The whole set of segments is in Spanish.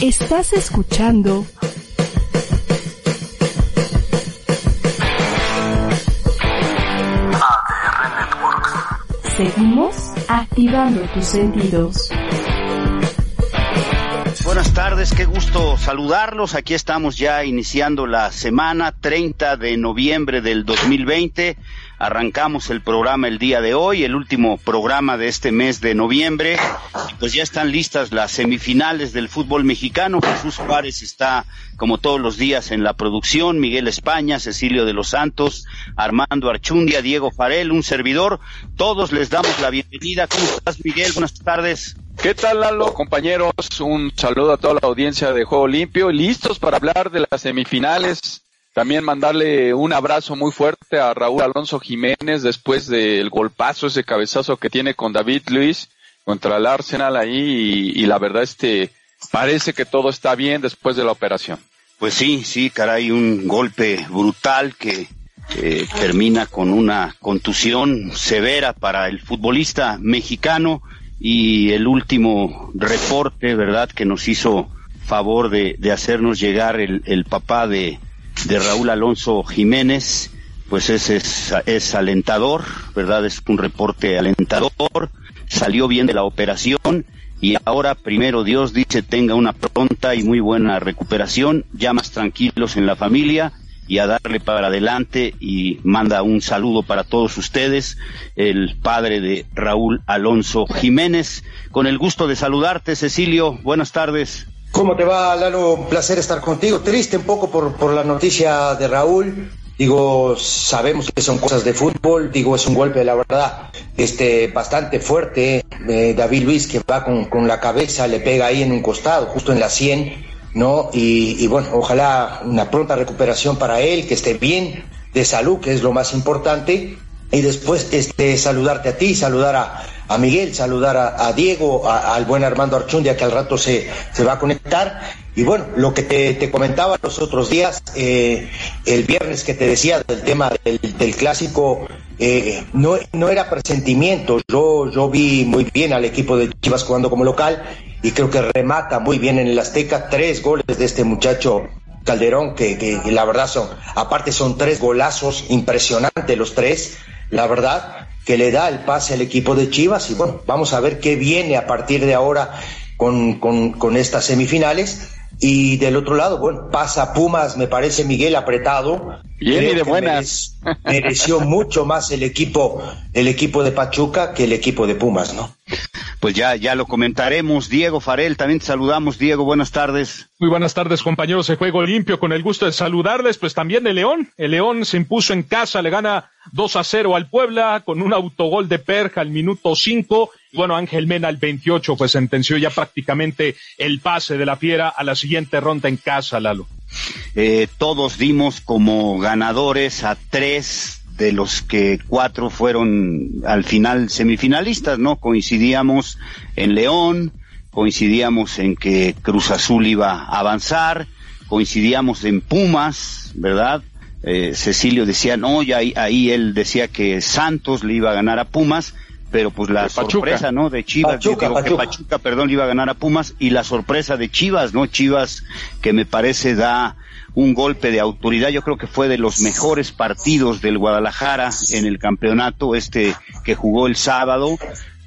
Estás escuchando ADR Networks. Seguimos activando tus sentidos. Buenas tardes, qué gusto saludarlos. Aquí estamos ya iniciando la semana 30 de noviembre del 2020. Arrancamos el programa el día de hoy, el último programa de este mes de noviembre. Pues ya están listas las semifinales del fútbol mexicano. Jesús Juárez está, como todos los días, en la producción. Miguel España, Cecilio de los Santos, Armando Archundia, Diego Farel, un servidor. Todos les damos la bienvenida. ¿Cómo estás, Miguel? Buenas tardes. ¿Qué tal, Lalo? Compañeros, un saludo a toda la audiencia de Juego Limpio. Listos para hablar de las semifinales también mandarle un abrazo muy fuerte a Raúl Alonso Jiménez después del golpazo, ese cabezazo que tiene con David Luis contra el Arsenal ahí y, la verdad este parece que todo está bien después de la operación. Pues sí, sí, caray, un golpe brutal que termina con una contusión severa para el futbolista mexicano y el último reporte, ¿verdad?, que nos hizo favor de, hacernos llegar el papá de, de Raúl Alonso Jiménez, pues ese es, es alentador, ¿verdad? Es un reporte alentador, salió bien de la operación y ahora primero Dios dice tenga una pronta y muy buena recuperación, ya más tranquilos en la familia y a darle para adelante y manda un saludo para todos ustedes, el padre de Raúl Alonso Jiménez. Con el gusto de saludarte, Cecilio, buenas tardes. ¿Cómo te va, Lalo? Un placer estar contigo. Triste un poco por, por la noticia de Raúl. Digo, sabemos que son cosas de fútbol, digo, es un golpe, la verdad, este, bastante fuerte. Eh, David Luis, que va con, con, la cabeza, le pega ahí en un costado, justo en la 100, ¿no? Y, y bueno, ojalá una pronta recuperación para él, que esté bien de salud, que es lo más importante. Y después, este, saludarte a ti, saludar a, a Miguel, saludar a, Diego, al buen Armando Archundia que al rato se, se va a conectar. Y bueno, lo que te, comentaba los otros días, eh, el viernes que te decía del tema del, clásico, eh, no, no era presentimiento. Yo, yo vi muy bien al equipo de Chivas jugando como local y creo que remata muy bien en el Azteca. Tres goles de este muchacho Calderón, que, que, la verdad son, aparte son tres golazos impresionantes los tres, la verdad que le da el pase al equipo de Chivas y bueno, vamos a ver qué viene a partir de ahora con, con, con estas semifinales. Y del otro lado, bueno, pasa Pumas, me parece Miguel apretado. Bien y de buenas. mereció mucho más el equipo, el equipo de Pachuca que el equipo de Pumas, ¿no? Pues ya, ya lo comentaremos. Diego Farel, también te saludamos. Diego, buenas tardes. Muy buenas tardes, compañeros de Juego Limpio. Con el gusto de saludarles, pues también el León. El León se impuso en casa, le gana 2 a 0 al Puebla con un autogol de Perja al minuto 5. Bueno, Ángel Mena al 28, pues sentenció ya prácticamente el pase de la Fiera a la siguiente ronda en casa, Lalo. Eh, todos dimos como ganadores a tres de los que cuatro fueron al final semifinalistas, ¿no? Coincidíamos en León, coincidíamos en que Cruz Azul iba a avanzar, coincidíamos en Pumas, ¿verdad? Eh, Cecilio decía, no, y ahí, ahí, él decía que Santos le iba a ganar a Pumas, pero pues la sorpresa, ¿no? De Chivas, Pachuca, que Pachuca, perdón, le iba a ganar a Pumas, y la sorpresa de Chivas, ¿no? Chivas que me parece da un golpe de autoridad. Yo creo que fue de los mejores partidos del Guadalajara en el campeonato, este que jugó el sábado,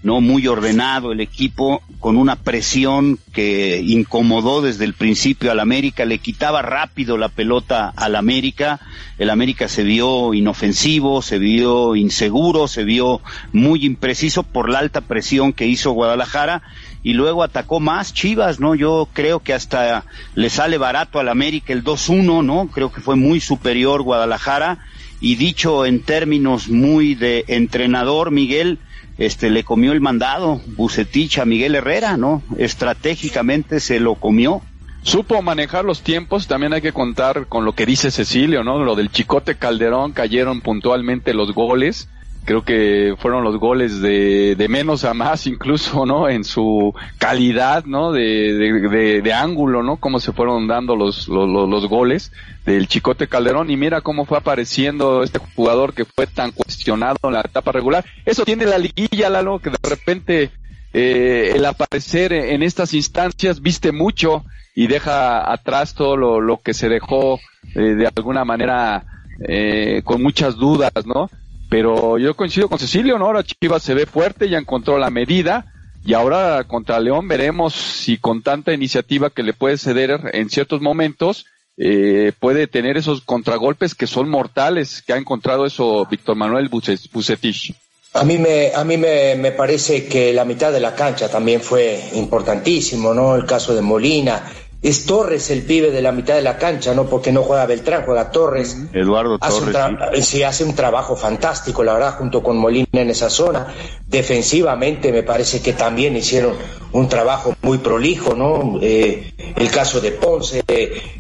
no muy ordenado el equipo, con una presión que incomodó desde el principio al América, le quitaba rápido la pelota al América, el América se vio inofensivo, se vio inseguro, se vio muy impreciso por la alta presión que hizo Guadalajara y luego atacó más Chivas, ¿no? Yo creo que hasta le sale barato al América el 2-1, ¿no? Creo que fue muy superior Guadalajara y dicho en términos muy de entrenador, Miguel, este le comió el mandado Bucetich a Miguel Herrera, ¿no? Estratégicamente se lo comió. Supo manejar los tiempos, también hay que contar con lo que dice Cecilio, ¿no? Lo del Chicote Calderón, cayeron puntualmente los goles creo que fueron los goles de, de menos a más incluso, ¿no? En su calidad, ¿no? De, de, ángulo, ¿no? Cómo se fueron dando los, los, los, goles del Chicote Calderón y mira cómo fue apareciendo este jugador que fue tan cuestionado en la etapa regular. Eso tiene la liguilla, Lalo, que de repente eh, el aparecer en estas instancias viste mucho y deja atrás todo lo, lo que se dejó eh, de alguna manera eh, con muchas dudas, ¿no? Pero yo coincido con Cecilio, ¿no? Ahora Chivas se ve fuerte, ya encontró la medida y ahora contra León veremos si con tanta iniciativa que le puede ceder en ciertos momentos eh, puede tener esos contragolpes que son mortales, que ha encontrado eso Víctor Manuel Bucetich. A mí, me, a mí me, me, parece que la mitad de la cancha también fue importantísimo, ¿no? El caso de Molina, es Torres el pibe de la mitad de la cancha, ¿no? Porque no juega Beltrán, juega Torres. Eduardo Torres. sí. hace un trabajo fantástico, la verdad, junto con Molina en esa zona. Defensivamente me parece que también hicieron un trabajo muy prolijo, ¿no? Eh, el caso de Ponce,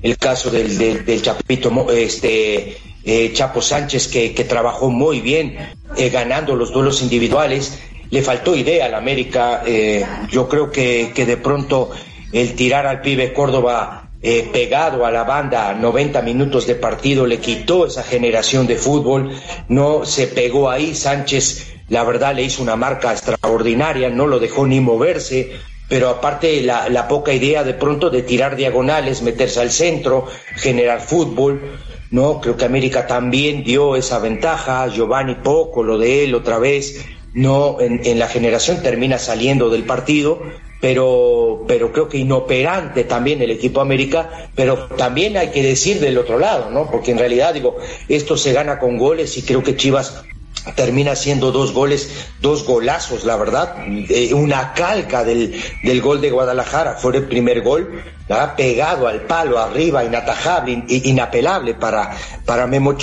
el caso del, del, Chapito, este, eh, Chapo Sánchez, que, que, trabajó muy bien eh, ganando los duelos individuales. Le faltó idea al América. Eh, yo creo que, que de pronto el tirar al pibe Córdoba eh, pegado a la banda 90 minutos de partido le quitó esa generación de fútbol, no se pegó ahí, Sánchez la verdad le hizo una marca extraordinaria, no lo dejó ni moverse, pero aparte la, poca idea de pronto de tirar diagonales, meterse al centro, generar fútbol, no, creo que América también dio esa ventaja, Giovanni poco, lo de él otra vez, no, en la generación termina saliendo del partido, pero, pero creo que inoperante también el equipo América, pero también hay que decir del otro lado, ¿no? Porque en realidad, digo, esto se gana con goles y creo que Chivas termina siendo dos goles, dos golazos, la verdad, eh, una calca del, del gol de Guadalajara, fue el primer gol, pegado al palo arriba, inatajable, inapelable para, para Memo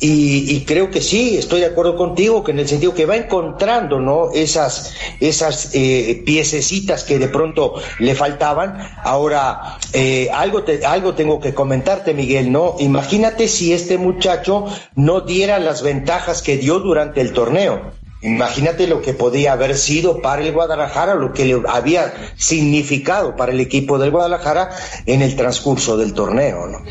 Ochoa, y, creo que sí, estoy de acuerdo contigo, que en el sentido que va encontrando, ¿no? Esas, esas eh, piececitas que de pronto le faltaban. Ahora, eh, algo, te, algo tengo que comentarte, Miguel, ¿no? Imagínate si este muchacho no diera las ventajas que dio durante el torneo. Imagínate lo que podía haber sido para el Guadalajara, lo que le había significado para el equipo del Guadalajara en el transcurso del torneo, ¿no?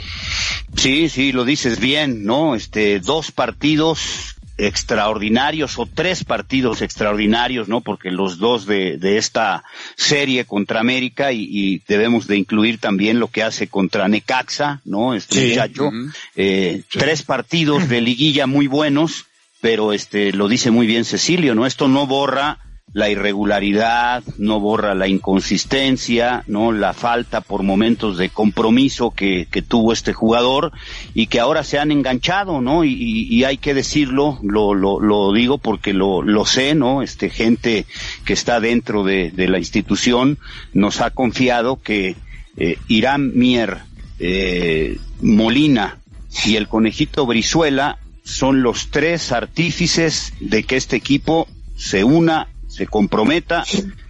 Sí, sí, lo dices bien, ¿no? Este, dos partidos extraordinarios o tres partidos extraordinarios, ¿no? Porque los dos de, de esta serie contra América y, debemos de incluir también lo que hace contra Necaxa, ¿no? Este muchacho, eh, tres partidos de liguilla muy buenos pero este lo dice muy bien Cecilio, ¿no? Esto no borra la irregularidad, no borra la inconsistencia, no la falta por momentos de compromiso que, que tuvo este jugador y que ahora se han enganchado, ¿no? Y, y, hay que decirlo, lo, lo, lo digo porque lo, lo, sé, ¿no? Este gente que está dentro de, de la institución nos ha confiado que eh, Irán Mier, eh, Molina y el conejito Brizuela son los tres artífices de que este equipo se una, se comprometa,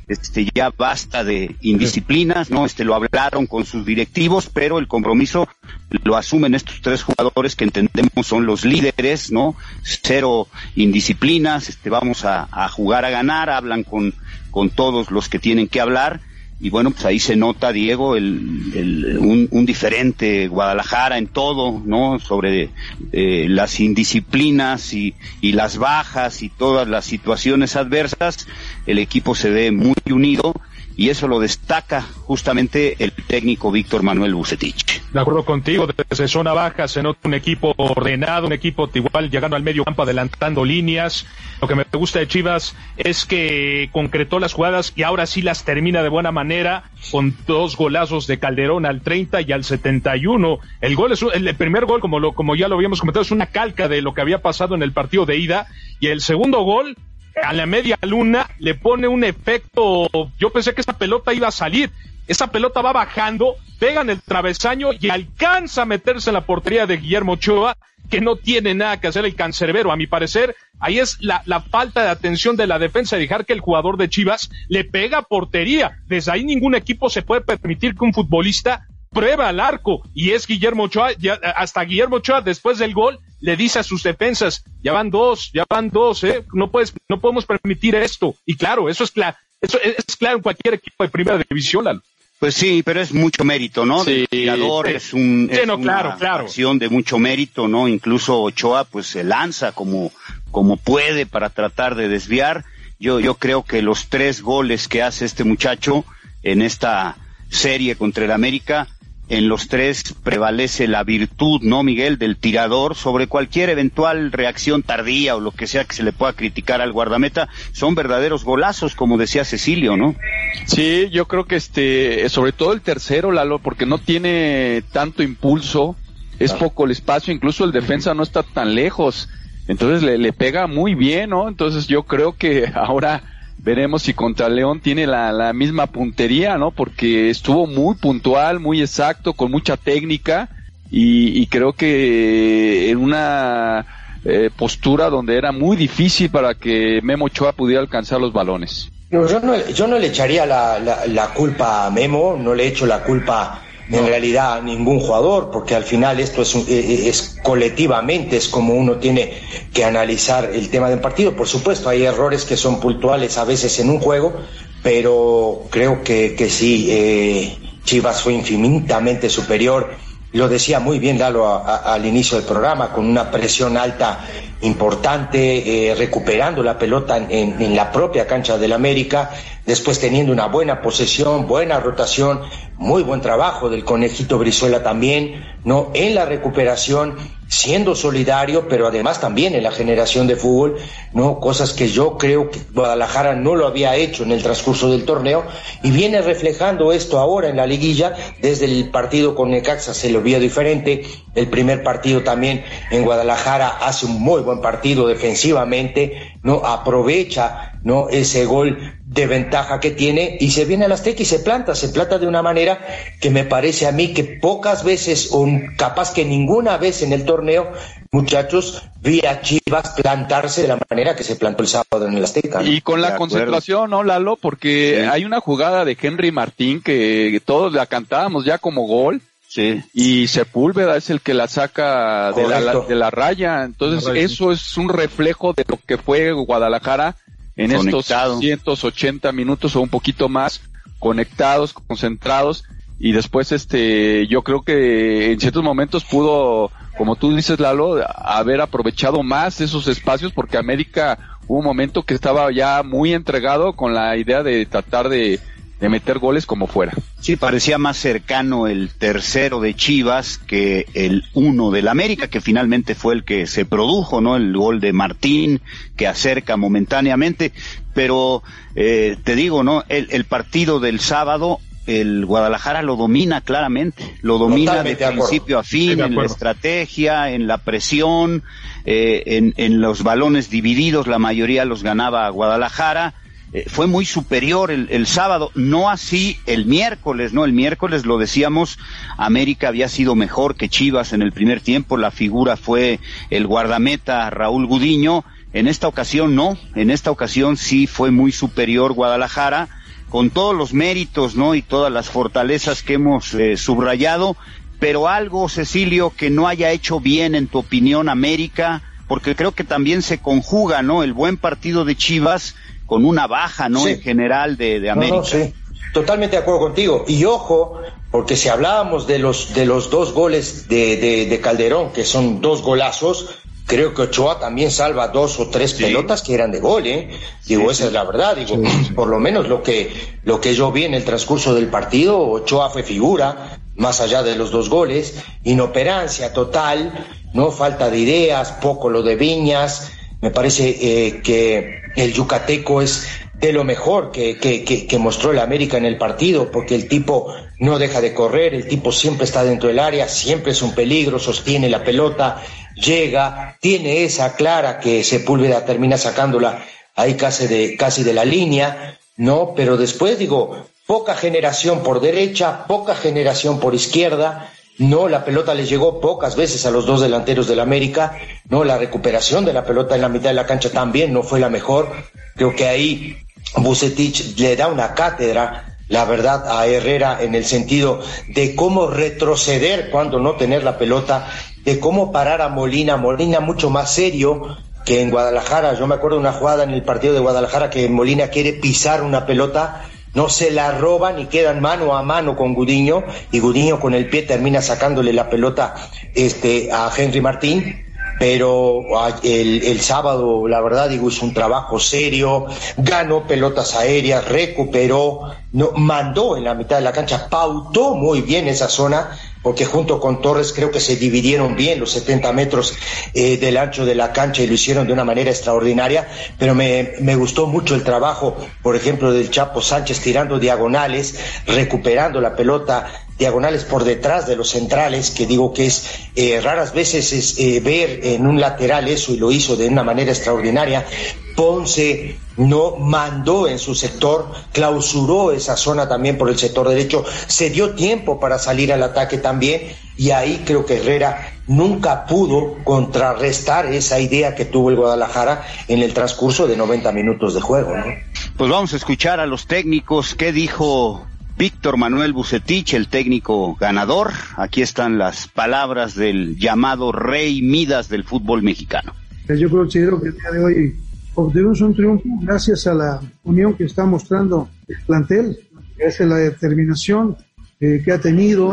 este ya basta de indisciplinas, no, este lo hablaron con sus directivos, pero el compromiso lo asumen estos tres jugadores que entendemos son los líderes, ¿no? Cero indisciplinas, este vamos a, jugar a ganar, hablan con con todos los que tienen que hablar y bueno, pues ahí se nota, Diego, el, un, diferente Guadalajara en todo, ¿no? Sobre eh, las indisciplinas y, y las bajas y todas las situaciones adversas, el equipo se ve muy unido y eso lo destaca justamente el técnico Víctor Manuel Bucetich. De acuerdo contigo, desde zona baja se nota un equipo ordenado, un equipo igual llegando al medio campo, adelantando líneas. Lo que me gusta de Chivas es que concretó las jugadas y ahora sí las termina de buena manera con dos golazos de Calderón al 30 y al 71. El gol es el primer gol, como lo, como ya lo habíamos comentado, es una calca de lo que había pasado en el partido de ida y el segundo gol a la media luna le pone un efecto, yo pensé que esta pelota iba a salir, esa pelota va bajando, pega en el travesaño y alcanza a meterse en la portería de Guillermo Ochoa, que no tiene nada que hacer el cancerbero, a mi parecer, ahí es la, la falta de atención de la defensa, dejar que el jugador de Chivas le pega portería, desde ahí ningún equipo se puede permitir que un futbolista prueba al arco y es Guillermo Ochoa, hasta Guillermo Ochoa después del gol le dice a sus defensas, ya van dos, ya van dos, ¿eh? no puedes, no podemos permitir esto. Y claro, eso es claro, eso es, claro en cualquier equipo de primera división. Pues sí, pero es mucho mérito, ¿no? Sí, es un es no, claro, claro. acción de mucho mérito, ¿no? Incluso Ochoa pues se lanza como como puede para tratar de desviar. Yo yo creo que los tres goles que hace este muchacho en esta serie contra el América, en los tres prevalece la virtud, ¿no, Miguel, del tirador sobre cualquier eventual reacción tardía o lo que sea que se le pueda criticar al guardameta? Son verdaderos golazos, como decía Cecilio, ¿no? Sí, yo creo que este, sobre todo el tercero, Lalo, porque no tiene tanto impulso, es poco el espacio, incluso el defensa no está tan lejos, entonces le, le pega muy bien, ¿no? Entonces yo creo que ahora veremos si contra León tiene la, la, misma puntería, ¿no? Porque estuvo muy puntual, muy exacto, con mucha técnica y, y creo que en una eh, postura donde era muy difícil para que Memo Ochoa pudiera alcanzar los balones. yo, no, yo no le echaría la, la, la culpa a Memo, no le echo la culpa en realidad ningún jugador, porque al final esto es, es, colectivamente, es como uno tiene que analizar el tema del partido. Por supuesto, hay errores que son puntuales a veces en un juego, pero creo que, que sí, eh, Chivas fue infinitamente superior. Lo decía muy bien Lalo a, al inicio del programa, con una presión alta importante, eh, recuperando la pelota en, en, la propia cancha del América, después teniendo una buena posesión, buena rotación, muy buen trabajo del conejito Brizuela también, ¿no? En la recuperación, siendo solidario, pero además también en la generación de fútbol, ¿no? Cosas que yo creo que Guadalajara no lo había hecho en el transcurso del torneo y viene reflejando esto ahora en la liguilla, desde el partido con Necaxa se lo vio diferente, el primer partido también en Guadalajara hace un muy buen partido defensivamente, no aprovecha no ese gol de ventaja que tiene y se viene al Azteca y se planta, se planta de una manera que me parece a mí que pocas veces o capaz que ninguna vez en el torneo muchachos vi a Chivas plantarse de la manera que se plantó el sábado en el Azteca. ¿no? Y con la concentración, ¿no, Lalo? Porque sí. hay una jugada de Henry Martín que todos la cantábamos ya como gol Sí. Y Sepúlveda es el que la saca de la, de la, raya. Entonces, raya, eso sí. es un reflejo de lo que fue Guadalajara en Conectado. estos 180 minutos o un poquito más, conectados, concentrados. Y después, este, yo creo que en ciertos momentos pudo, como tú dices, Lalo, haber aprovechado más esos espacios porque América hubo un momento que estaba ya muy entregado con la idea de tratar de, de meter goles como fuera. Sí, parecía más cercano el tercero de Chivas que el uno del América, que finalmente fue el que se produjo, ¿no? El gol de Martín, que acerca momentáneamente, pero eh, te digo, ¿no? El, el, partido del sábado, el Guadalajara lo domina claramente, lo domina Totalmente de principio de a fin, en la estrategia, en la presión, eh, en, en los balones divididos, la mayoría los ganaba Guadalajara, eh, fue muy superior el, el, sábado, no así el miércoles, ¿no? El miércoles lo decíamos, América había sido mejor que Chivas en el primer tiempo, la figura fue el guardameta Raúl Gudiño, en esta ocasión no, en esta ocasión sí fue muy superior Guadalajara, con todos los méritos, ¿no? Y todas las fortalezas que hemos eh, subrayado, pero algo, Cecilio, que no haya hecho bien en tu opinión América, porque creo que también se conjuga, ¿no? El buen partido de Chivas con una baja, ¿no? Sí. En general de, de América. No, no, sí. Totalmente de acuerdo contigo. Y ojo, porque si hablábamos de los, de los dos goles de, de, de Calderón, que son dos golazos, creo que Ochoa también salva dos o tres sí. pelotas que eran de gol, ¿eh? Digo, sí, esa sí. es la verdad, digo, por lo menos lo que, lo que yo vi en el transcurso del partido, Ochoa fue figura, más allá de los dos goles, inoperancia total, no falta de ideas, poco lo de Viñas, me parece eh, que el yucateco es de lo mejor que, que, que, que, mostró el América en el partido, porque el tipo no deja de correr, el tipo siempre está dentro del área, siempre es un peligro, sostiene la pelota, llega, tiene esa clara que Sepúlveda termina sacándola ahí casi de, casi de la línea, ¿no? Pero después digo, poca generación por derecha, poca generación por izquierda, no, la pelota le llegó pocas veces a los dos delanteros del América. No, la recuperación de la pelota en la mitad de la cancha también no fue la mejor. Creo que ahí Bucetich le da una cátedra, la verdad, a Herrera en el sentido de cómo retroceder cuando no tener la pelota, de cómo parar a Molina. Molina mucho más serio que en Guadalajara. Yo me acuerdo de una jugada en el partido de Guadalajara que Molina quiere pisar una pelota no se la roban y quedan mano a mano con Gudiño y Gudiño con el pie termina sacándole la pelota este a Henry Martín. Pero el, el sábado, la verdad, digo, hizo un trabajo serio, ganó pelotas aéreas, recuperó, mandó en la mitad de la cancha, pautó muy bien esa zona, porque junto con Torres creo que se dividieron bien los 70 metros eh, del ancho de la cancha y lo hicieron de una manera extraordinaria, pero me, me, gustó mucho el trabajo, por ejemplo, del Chapo Sánchez tirando diagonales, recuperando la pelota diagonales por detrás de los centrales, que digo que es eh, raras veces es eh, ver en un lateral eso y lo hizo de una manera extraordinaria. Ponce no mandó en su sector, clausuró esa zona también por el sector derecho, se dio tiempo para salir al ataque también y ahí creo que Herrera nunca pudo contrarrestar esa idea que tuvo el Guadalajara en el transcurso de 90 minutos de juego. Pues vamos a escuchar a los técnicos qué dijo Víctor Manuel Bucetich, el técnico ganador. Aquí están las palabras del llamado Rey Midas del fútbol mexicano. Yo creo, que el día de hoy obtuvimos un triunfo gracias a la unión que está mostrando el plantel, gracias a la determinación eh, que ha tenido,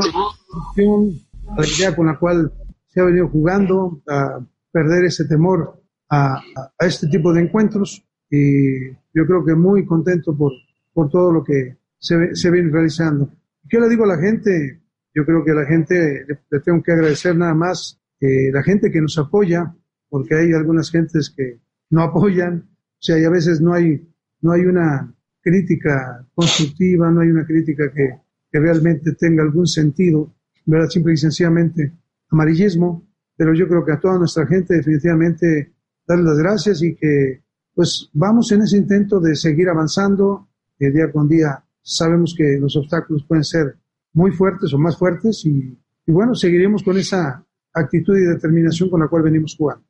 la idea con la cual se ha venido jugando, a perder ese temor a, a este tipo de encuentros. Y yo creo que muy contento por, por todo lo que se, se viene realizando. ¿Qué le digo a la gente? Yo creo que a la gente le, tengo que agradecer nada más eh, la gente que nos apoya, porque hay algunas gentes que no apoyan, o sea, y a veces no hay, no hay una crítica constructiva, no hay una crítica que, que realmente tenga algún sentido, ¿verdad? Simple y sencillamente amarillismo, pero yo creo que a toda nuestra gente definitivamente darle las gracias y que pues vamos en ese intento de seguir avanzando eh, día con día sabemos que los obstáculos pueden ser muy fuertes o más fuertes y, bueno, seguiremos con esa actitud y determinación con la cual venimos jugando.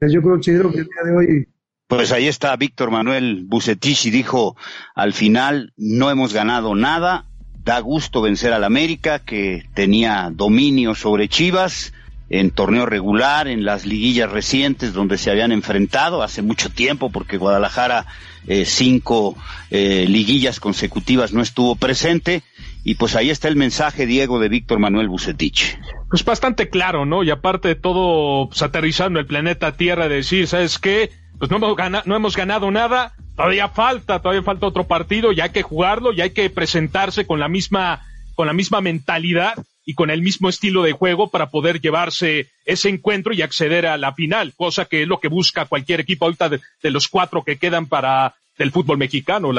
Yo creo, que el día de hoy pues ahí está Víctor Manuel Bucetich y dijo, al final no hemos ganado nada, da gusto vencer al América que tenía dominio sobre Chivas en torneo regular, en las liguillas recientes donde se habían enfrentado hace mucho tiempo porque Guadalajara eh, cinco eh, liguillas consecutivas no estuvo presente. Y pues ahí está el mensaje, Diego, de Víctor Manuel Bucetich. Pues bastante claro, ¿no? Y aparte de todo, pues, aterrizando el planeta Tierra, de decir, ¿sabes qué? Pues no hemos, no hemos ganado nada, todavía falta, todavía falta otro partido, y hay que jugarlo, y hay que presentarse con la misma, con la misma mentalidad y con el mismo estilo de juego para poder llevarse ese encuentro y acceder a la final, cosa que es lo que busca cualquier equipo ahorita de, los cuatro que quedan para el fútbol mexicano.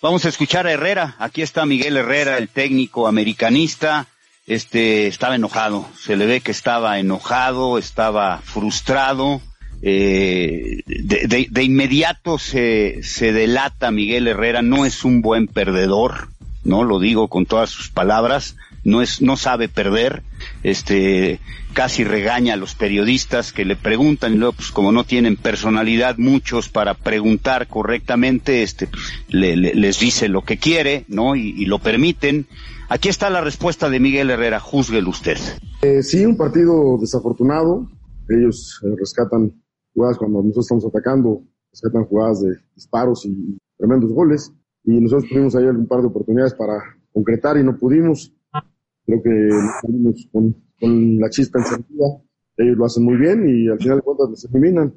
Vamos a escuchar a Herrera. Aquí está Miguel Herrera, el técnico americanista. Este estaba enojado. Se le ve que estaba enojado, estaba frustrado. Eh, de, de, inmediato se, se delata Miguel Herrera. No es un buen perdedor, no lo digo con todas sus palabras no es, no sabe perder, este, casi regaña a los periodistas que le preguntan y luego, pues como no tienen personalidad muchos para preguntar correctamente, este, le, les dice lo que quiere, ¿no? Y, lo permiten. Aquí está la respuesta de Miguel Herrera, júzguelo usted. Eh, sí, un partido desafortunado. Ellos eh, rescatan jugadas cuando nosotros estamos atacando, rescatan jugadas de disparos y tremendos goles. Y nosotros tuvimos ahí un par de oportunidades para concretar y no pudimos. Creo que salimos con, con, la chispa encendida. Ellos lo hacen muy bien y al final de cuentas nos eliminan.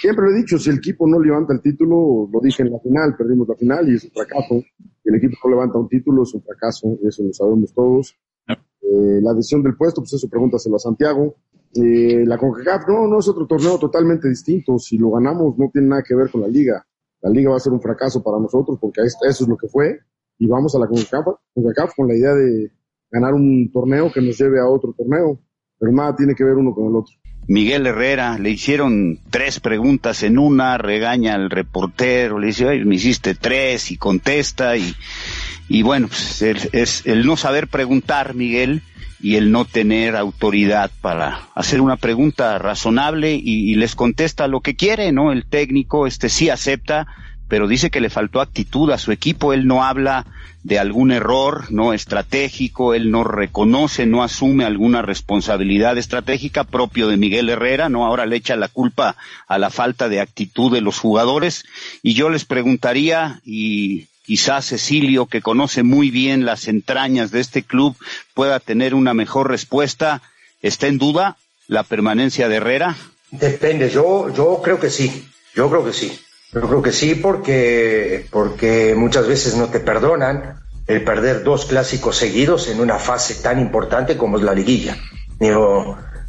Siempre lo he dicho, si el equipo no levanta el título, lo dije en la final, perdimos la final y es un fracaso. Si el equipo no levanta un título, es un fracaso, eso lo sabemos todos. Eh, la decisión del puesto, pues eso pregúntaselo a Santiago. Eh, la CONCACAF, no, no es otro torneo totalmente distinto. Si lo ganamos, no tiene nada que ver con la liga. La liga va a ser un fracaso para nosotros porque eso es lo que fue. Y vamos a la CONCACAF, CONCACAF con la idea de, ganar un torneo que nos lleve a otro torneo, pero nada tiene que ver uno con el otro. Miguel Herrera, le hicieron tres preguntas en una, regaña al reportero, le dice, me hiciste tres y contesta y, y bueno, pues, es el no saber preguntar, Miguel, y el no tener autoridad para hacer una pregunta razonable y, y, les contesta lo que quiere, ¿no? El técnico, este sí acepta, pero dice que le faltó actitud a su equipo, él no habla de algún error no estratégico, él no reconoce, no asume alguna responsabilidad estratégica propio de Miguel Herrera, no ahora le echa la culpa a la falta de actitud de los jugadores y yo les preguntaría y quizás Cecilio que conoce muy bien las entrañas de este club pueda tener una mejor respuesta, ¿está en duda la permanencia de Herrera? Depende, yo, yo creo que sí, yo creo que sí. Yo creo que sí porque, porque muchas veces no te perdonan el perder dos clásicos seguidos en una fase tan importante como es la liguilla.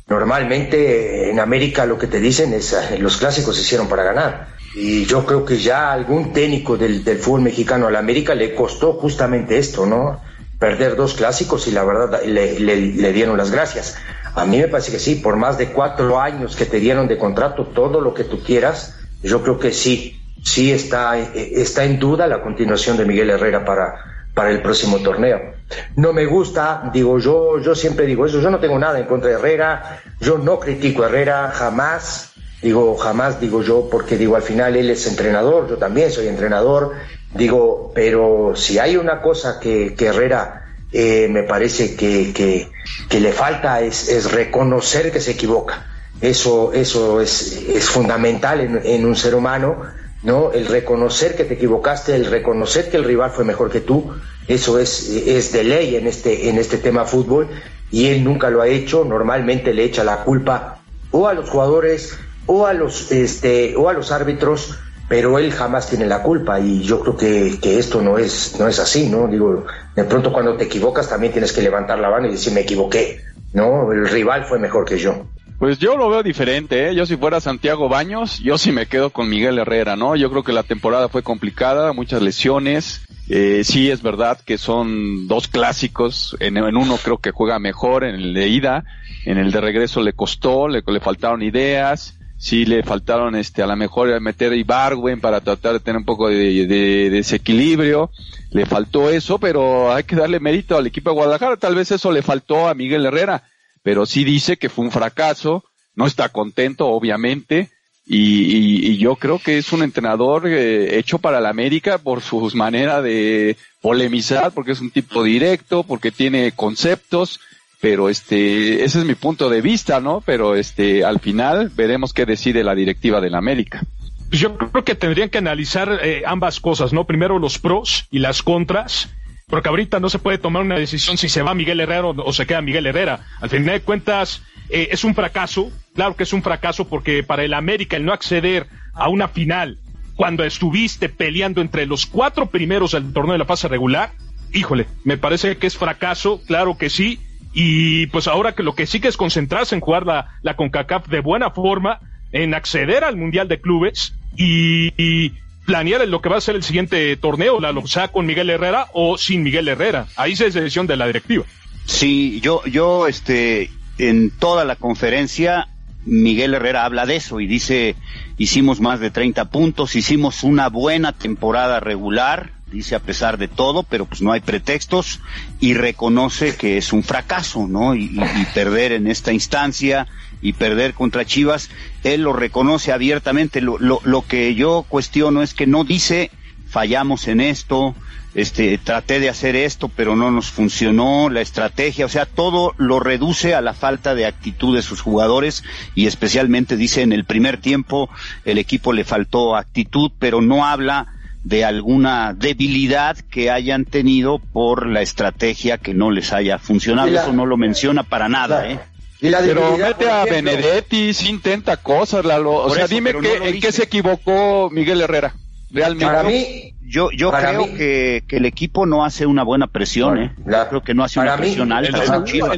Normalmente en América lo que te dicen es eh, los clásicos se hicieron para ganar. Y yo creo que ya algún técnico del, del fútbol mexicano a la América le costó justamente esto, ¿no? Perder dos clásicos y la verdad le, le, le dieron las gracias. A mí me parece que sí, por más de cuatro años que te dieron de contrato, todo lo que tú quieras, yo creo que sí, sí está, está en duda la continuación de Miguel Herrera para, para el próximo torneo. No me gusta, digo yo, yo siempre digo eso, yo no tengo nada en contra de Herrera, yo no critico a Herrera jamás, digo jamás digo yo porque digo al final él es entrenador, yo también soy entrenador, digo, pero si hay una cosa que, Herrera eh, me parece que, que, le falta es reconocer que se equivoca eso, eso es, es fundamental en, un ser humano, ¿no? El reconocer que te equivocaste, el reconocer que el rival fue mejor que tú, eso es, es de ley en este, en este tema fútbol, y él nunca lo ha hecho, normalmente le echa la culpa o a los jugadores o a los, este, o a los árbitros, pero él jamás tiene la culpa y yo creo que, que, esto no es, no es así, ¿no? Digo, de pronto cuando te equivocas también tienes que levantar la mano y decir me equivoqué, ¿no? El rival fue mejor que yo. Pues yo lo veo diferente, ¿eh? Yo si fuera Santiago Baños, yo sí me quedo con Miguel Herrera, ¿no? Yo creo que la temporada fue complicada, muchas lesiones. Eh, sí es verdad que son dos clásicos. En, uno creo que juega mejor, en el de ida, en el de regreso le costó, le, faltaron ideas. Sí le faltaron, este, a lo mejor meter a Ibarwen para tratar de tener un poco de desequilibrio. Le faltó eso, pero hay que darle mérito al equipo de Guadalajara. Tal vez eso le faltó a Miguel Herrera pero sí dice que fue un fracaso, no está contento, obviamente, y, yo creo que es un entrenador eh, hecho para la América por su manera de polemizar, porque es un tipo directo, porque tiene conceptos, pero este, ese es mi punto de vista, ¿no? Pero este, al final veremos qué decide la directiva de la América. Yo creo que tendrían que analizar eh, ambas cosas, ¿no? Primero los pros y las contras porque ahorita no se puede tomar una decisión si se va Miguel Herrera o, se queda Miguel Herrera. Al final de cuentas, eh, es un fracaso, claro que es un fracaso porque para el América el no acceder a una final cuando estuviste peleando entre los cuatro primeros del torneo de la fase regular, híjole, me parece que es fracaso, claro que sí, y pues ahora que lo que sí que es concentrarse en jugar la, la CONCACAF de buena forma, en acceder al Mundial de Clubes y, y planear lo que va a ser el siguiente torneo, la lo sea con Miguel Herrera o sin Miguel Herrera. Ahí es decisión de la directiva. Sí, yo, yo, este, en toda la conferencia, Miguel Herrera habla de eso y dice, hicimos más de 30 puntos, hicimos una buena temporada regular, dice a pesar de todo, pero pues no hay pretextos y reconoce que es un fracaso, ¿no? Y, y, y perder en esta instancia y perder contra Chivas, él lo reconoce abiertamente. Lo, lo, lo que yo cuestiono es que no dice fallamos en esto, este, traté de hacer esto, pero no nos funcionó, la estrategia, o sea, todo lo reduce a la falta de actitud de sus jugadores y especialmente dice en el primer tiempo el equipo le faltó actitud, pero no habla de alguna debilidad que hayan tenido por la estrategia que no les haya funcionado. La, Eso no lo menciona para nada, ¿eh? pero mete a Benedetti, sí intenta cosas, Lalo. O sea, eso, dime que, no en qué se equivocó Miguel Herrera. Realmente. Para mí, yo, yo creo mí, que, que, el equipo no hace una buena presión, ¿eh? La, creo que no hace una presión alta. El, Chivas.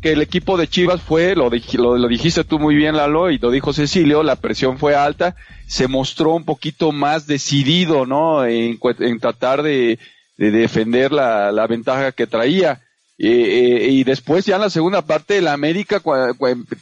que el equipo de Chivas fue, lo, lo, lo, dijiste tú muy bien, Lalo, y lo dijo Cecilio, la presión fue alta, se mostró un poquito más decidido, ¿no? En, en tratar de, de defender la, la ventaja que traía eh, y después ya en la segunda parte la América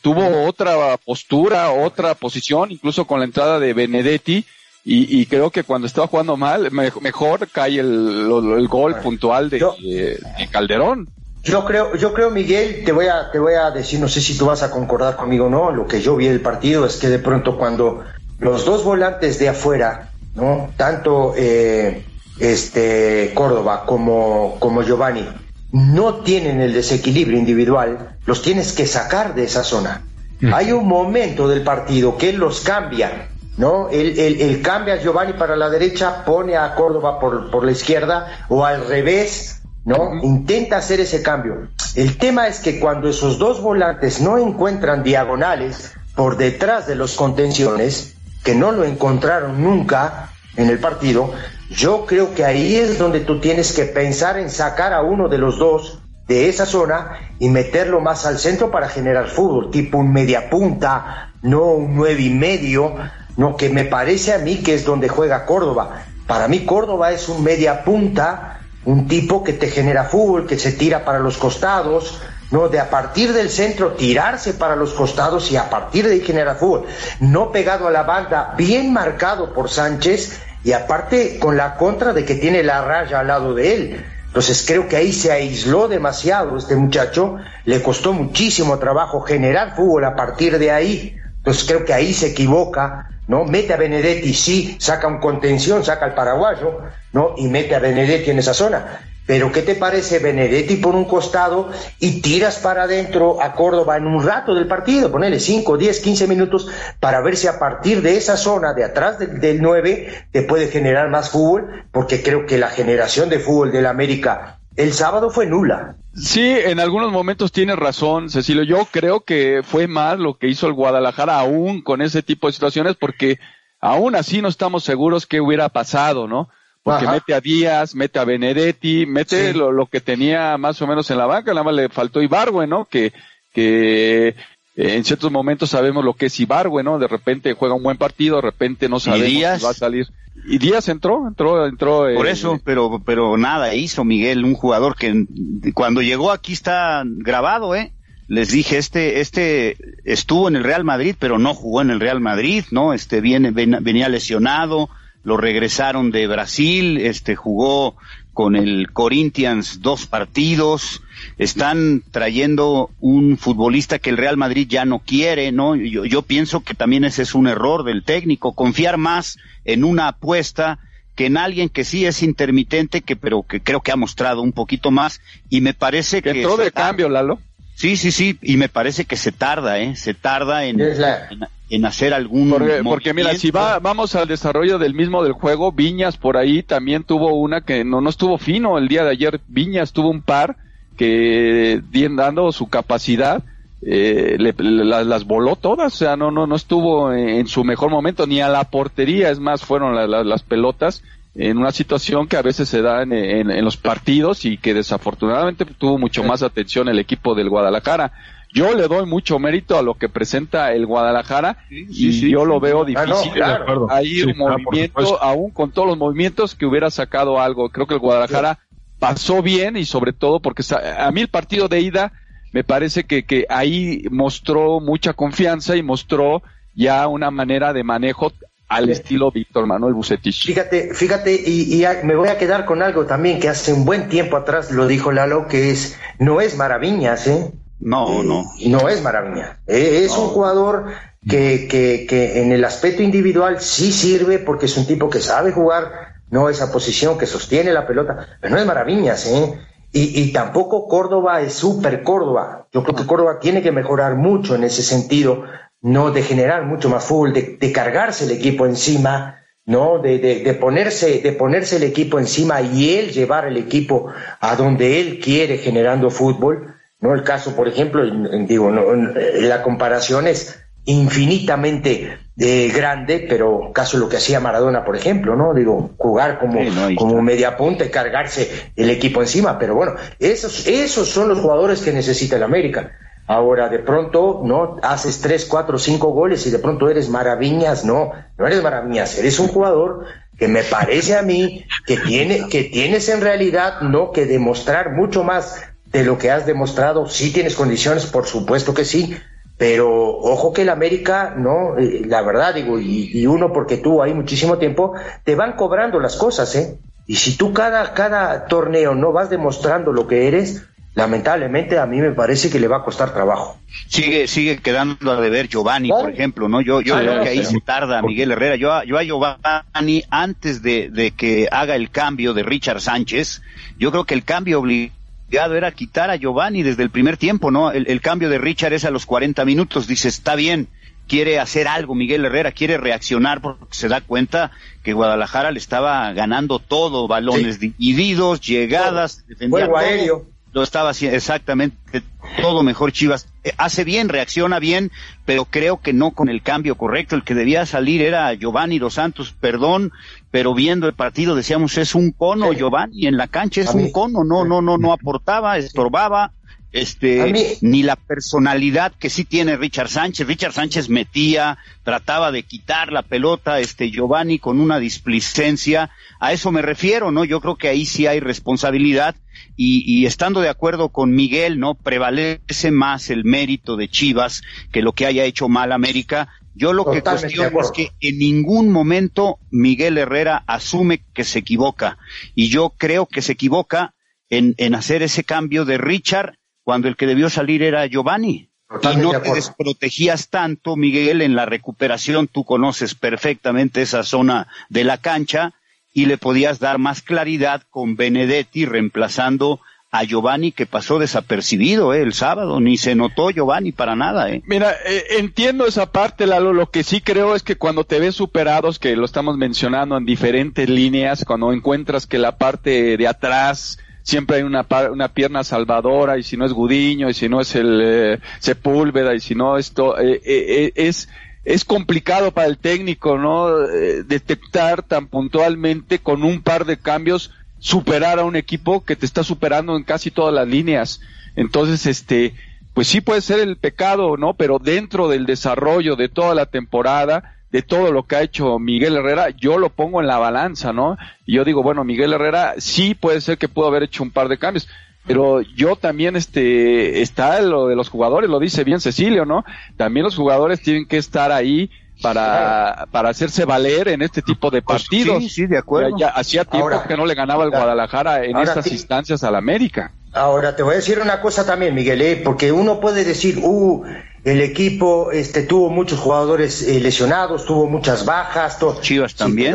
tuvo otra postura, otra posición, incluso con la entrada de Benedetti, y, y creo que cuando estaba jugando mal, me, mejor cae el, el, gol puntual de, yo, de, de, Calderón. Yo creo, yo creo, Miguel, te voy a, te voy a decir, no sé si tú vas a concordar conmigo o no, lo que yo vi del partido es que de pronto cuando los dos volantes de afuera, ¿no? Tanto eh, este Córdoba como, como Giovanni, no tienen el desequilibrio individual, los tienes que sacar de esa zona. Mm. Hay un momento del partido que los cambia, ¿no? Él, él, él, cambia a Giovanni para la derecha, pone a Córdoba por, por la izquierda, o al revés, ¿no? Intenta hacer ese cambio. El tema es que cuando esos dos volantes no encuentran diagonales por detrás de los contenciones, que no lo encontraron nunca en el partido, yo creo que ahí es donde tú tienes que pensar en sacar a uno de los dos de esa zona y meterlo más al centro para generar fútbol, tipo un media punta, no un nueve y medio, no que me parece a mí que es donde juega Córdoba. Para mí Córdoba es un media punta, un tipo que te genera fútbol, que se tira para los costados, no de a partir del centro tirarse para los costados y a partir de ahí generar fútbol, no pegado a la banda, bien marcado por Sánchez y aparte con la contra de que tiene la raya al lado de él. Entonces creo que ahí se aisló demasiado este muchacho, le costó muchísimo trabajo generar fútbol a partir de ahí. Entonces creo que ahí se equivoca, ¿no? Mete a Benedetti, sí, saca un contención, saca al paraguayo, ¿no? Y mete a Benedetti en esa zona. Pero ¿qué te parece Benedetti por un costado y tiras para adentro a Córdoba en un rato del partido? Ponele 5, 10, 15 minutos para ver si a partir de esa zona de atrás del, 9 te puede generar más fútbol, porque creo que la generación de fútbol del América el sábado fue nula. Sí, en algunos momentos tienes razón, Cecilio. Yo creo que fue mal lo que hizo el Guadalajara aún con ese tipo de situaciones porque aún así no estamos seguros qué hubiera pasado, ¿no? porque mete a Díaz, mete a Benedetti, mete lo, que tenía más o menos en la banca, nada más le faltó Ibargüe, ¿no? Que, que en ciertos momentos sabemos lo que es Ibargüe, ¿no? De repente juega un buen partido, de repente no sabemos si va a salir. Y Díaz entró, entró, entró. Por eso, pero, pero nada hizo Miguel, un jugador que cuando llegó aquí está grabado, ¿eh? les dije, este, este estuvo en el Real Madrid, pero no jugó en el Real Madrid, ¿no? Este viene, venía lesionado, lo regresaron de Brasil, este jugó con el Corinthians dos partidos, están trayendo un futbolista que el Real Madrid ya no quiere, ¿no? Yo, yo pienso que también ese es un error del técnico, confiar más en una apuesta que en alguien que sí es intermitente, que pero que creo que ha mostrado un poquito más y me parece que, que entró de cambio, Lalo. Sí, sí, sí, y me parece que se tarda, ¿eh? Se tarda en, en, hacer algún. Porque, porque, mira, si va, vamos al desarrollo del mismo del juego, Viñas por ahí también tuvo una que no, no estuvo fino el día de ayer. Viñas tuvo un par que, dando su capacidad, eh, le, las voló todas, o sea, no, no, no estuvo en, su mejor momento, ni a la portería, es más, fueron las pelotas en una situación que a veces se da en, los partidos y que desafortunadamente tuvo mucho más atención el equipo del Guadalajara. Yo le doy mucho mérito a lo que presenta el Guadalajara y yo lo veo ah, difícil. Hay un movimiento, aún con todos los movimientos, que hubiera sacado algo. Creo que el Guadalajara pasó bien y sobre todo porque a mí el partido de ida me parece que, que ahí mostró mucha confianza y mostró ya una manera de manejo al estilo Víctor Manuel Bucetich. Fíjate, fíjate, y, me voy a quedar con algo también que hace un buen tiempo atrás lo dijo Lalo, que es, no es maravillas, ¿eh? No, no. No es maravilla. Eh, es un jugador que, que, que en el aspecto individual sí sirve porque es un tipo que sabe jugar, no esa posición, que sostiene la pelota, pero no es maravillas, ¿eh? Y, y tampoco Córdoba es súper Córdoba. Yo creo que Córdoba tiene que mejorar mucho en ese sentido no de generar mucho más fútbol, de, cargarse el equipo encima, ¿no? De, de, ponerse, de ponerse el equipo encima y él llevar el equipo a donde él quiere generando fútbol, ¿no? El caso, por ejemplo, digo, la comparación es infinitamente eh, grande, pero caso lo que hacía Maradona, por ejemplo, ¿no? Digo, jugar como, como media punta y cargarse el equipo encima, pero bueno, esos, esos son los jugadores que necesita el América. Ahora, de pronto, ¿no? Haces tres, cuatro, cinco goles y de pronto eres maravillas, no, no eres maravillas, eres un jugador que me parece a mí que tiene, que tienes en realidad, no, que demostrar mucho más de lo que has demostrado. Sí tienes condiciones, por supuesto que sí, pero ojo que el América, no, eh, la verdad digo, y, y, uno porque tú hay muchísimo tiempo, te van cobrando las cosas, ¿eh? Y si tú cada, cada torneo no vas demostrando lo que eres, lamentablemente a mí me parece que le va a costar trabajo. Sigue, sigue quedando a deber Giovanni, por ejemplo, ¿no? Yo, yo creo que ahí se tarda Miguel Herrera. Yo, yo a Giovanni, antes de, de, que haga el cambio de Richard Sánchez, yo creo que el cambio obligado era quitar a Giovanni desde el primer tiempo, ¿no? El, el cambio de Richard es a los 40 minutos, dice, está bien, quiere hacer algo Miguel Herrera, quiere reaccionar porque se da cuenta que Guadalajara le estaba ganando todo, balones divididos, llegadas, juego aéreo. Lo estaba haciendo exactamente todo mejor Chivas. Eh, hace bien, reacciona bien, pero creo que no con el cambio correcto. El que debía salir era Giovanni Dos Santos, perdón, pero viendo el partido decíamos es un cono, Giovanni, en la cancha es un cono, no, no, no, no aportaba, estorbaba este ni la personalidad que sí tiene Richard Sánchez. Richard Sánchez metía, trataba de quitar la pelota, este Giovanni con una displicencia. A eso me refiero, ¿no? Yo creo que ahí sí hay responsabilidad y, y estando de acuerdo con Miguel, ¿no? Prevalece más el mérito de Chivas que lo que haya hecho mal América. Yo lo que cuestiono es que en ningún momento Miguel Herrera asume que se equivoca y yo creo que se equivoca en, en hacer ese cambio de Richard cuando el que debió salir era Giovanni. y no te desprotegías tanto, Miguel, en la recuperación, tú conoces perfectamente esa zona de la cancha y le podías dar más claridad con Benedetti reemplazando a Giovanni que pasó desapercibido eh, el sábado, ni se notó Giovanni para nada. Eh. Mira, eh, entiendo esa parte, Lalo, lo que sí creo es que cuando te ves superados, que lo estamos mencionando en diferentes líneas, cuando encuentras que la parte de atrás siempre hay una, una pierna salvadora y si no es Gudiño y si no es el eh, Sepúlveda y si no esto eh, eh, es es complicado para el técnico no detectar tan puntualmente con un par de cambios superar a un equipo que te está superando en casi todas las líneas. Entonces este pues sí puede ser el pecado no pero dentro del desarrollo de toda la temporada de todo lo que ha hecho Miguel Herrera, yo lo pongo en la balanza, ¿no? Y yo digo, bueno, Miguel Herrera sí puede ser que pudo haber hecho un par de cambios, pero yo también, este, está lo de los jugadores, lo dice bien Cecilio, ¿no? También los jugadores tienen que estar ahí para, para hacerse valer en este tipo de pues partidos. sí, sí, de acuerdo. Ya, hacía tiempo que no le ganaba el Guadalajara en estas instancias al América. Ahora te voy a decir una cosa también, Miguel, ¿eh? porque uno puede decir, uh, el equipo este, tuvo muchos jugadores eh, lesionados, tuvo muchas bajas. Chivas también.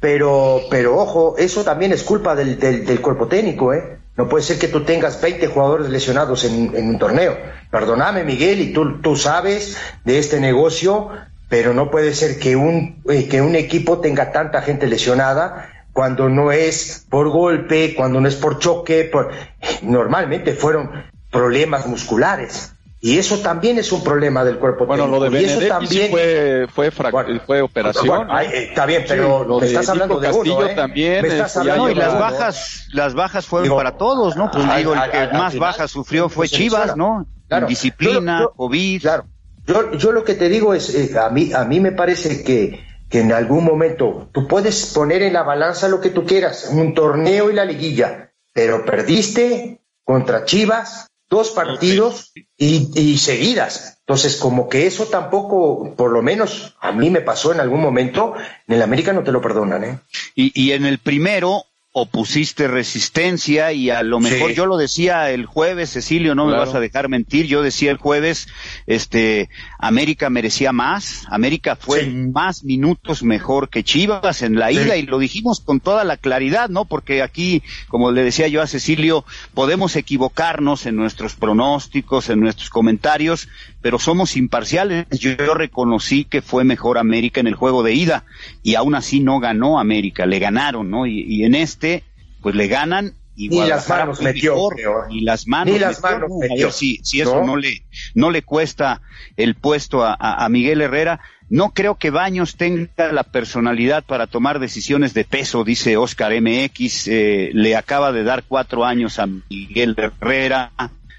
pero, pero, ojo, eso también es culpa del, del, cuerpo técnico, ¿eh? No puede ser que tú tengas 20 jugadores lesionados en, en un torneo. Perdóname, Miguel, y tú, tú sabes de este negocio, pero no puede ser que un, eh, que un equipo tenga tanta gente lesionada cuando no es por golpe, cuando no es por choque, por... normalmente fueron problemas musculares. Y eso también es un problema del cuerpo bueno, técnico. Bueno, lo de Benedetti también... fue, fue, fue operación. Eh, está bien, pero lo me estás hablando de Castillo uno, ¿eh? también. Me estás hablando y las bajas, las bajas fueron para todos, ¿no? Pues digo, el que más bajas sufrió fue Chivas, ¿no? Claro. Indisciplina, COVID. Claro. Yo, yo lo que te digo es, eh, a mí, a mí me parece que, que en algún momento tú puedes poner en la balanza lo que tú quieras, un torneo y la liguilla, pero perdiste contra Chivas, dos partidos y, seguidas. Entonces, como que eso tampoco, por lo menos a mí me pasó en algún momento, en el América no te lo perdonan, ¿eh? Y, y en el primero, opusiste resistencia y a lo mejor yo lo decía el jueves, Cecilio, no me vas a dejar mentir, yo decía el jueves, este, América merecía más, América fue más minutos mejor que Chivas en la ida y lo dijimos con toda la claridad, ¿no? Porque aquí, como le decía yo a Cecilio, podemos equivocarnos en nuestros pronósticos, en nuestros comentarios, pero somos imparciales. Yo, reconocí que fue mejor América en el juego de ida y aún así no ganó América, le ganaron, ¿no? Y, en este, pues le ganan y las manos metió, y las manos Ni las manos metió. si, si eso ¿No? le no le cuesta el puesto a, a, Miguel Herrera no creo que Baños tenga la personalidad para tomar decisiones de peso dice Oscar MX eh, le acaba de dar cuatro años a Miguel Herrera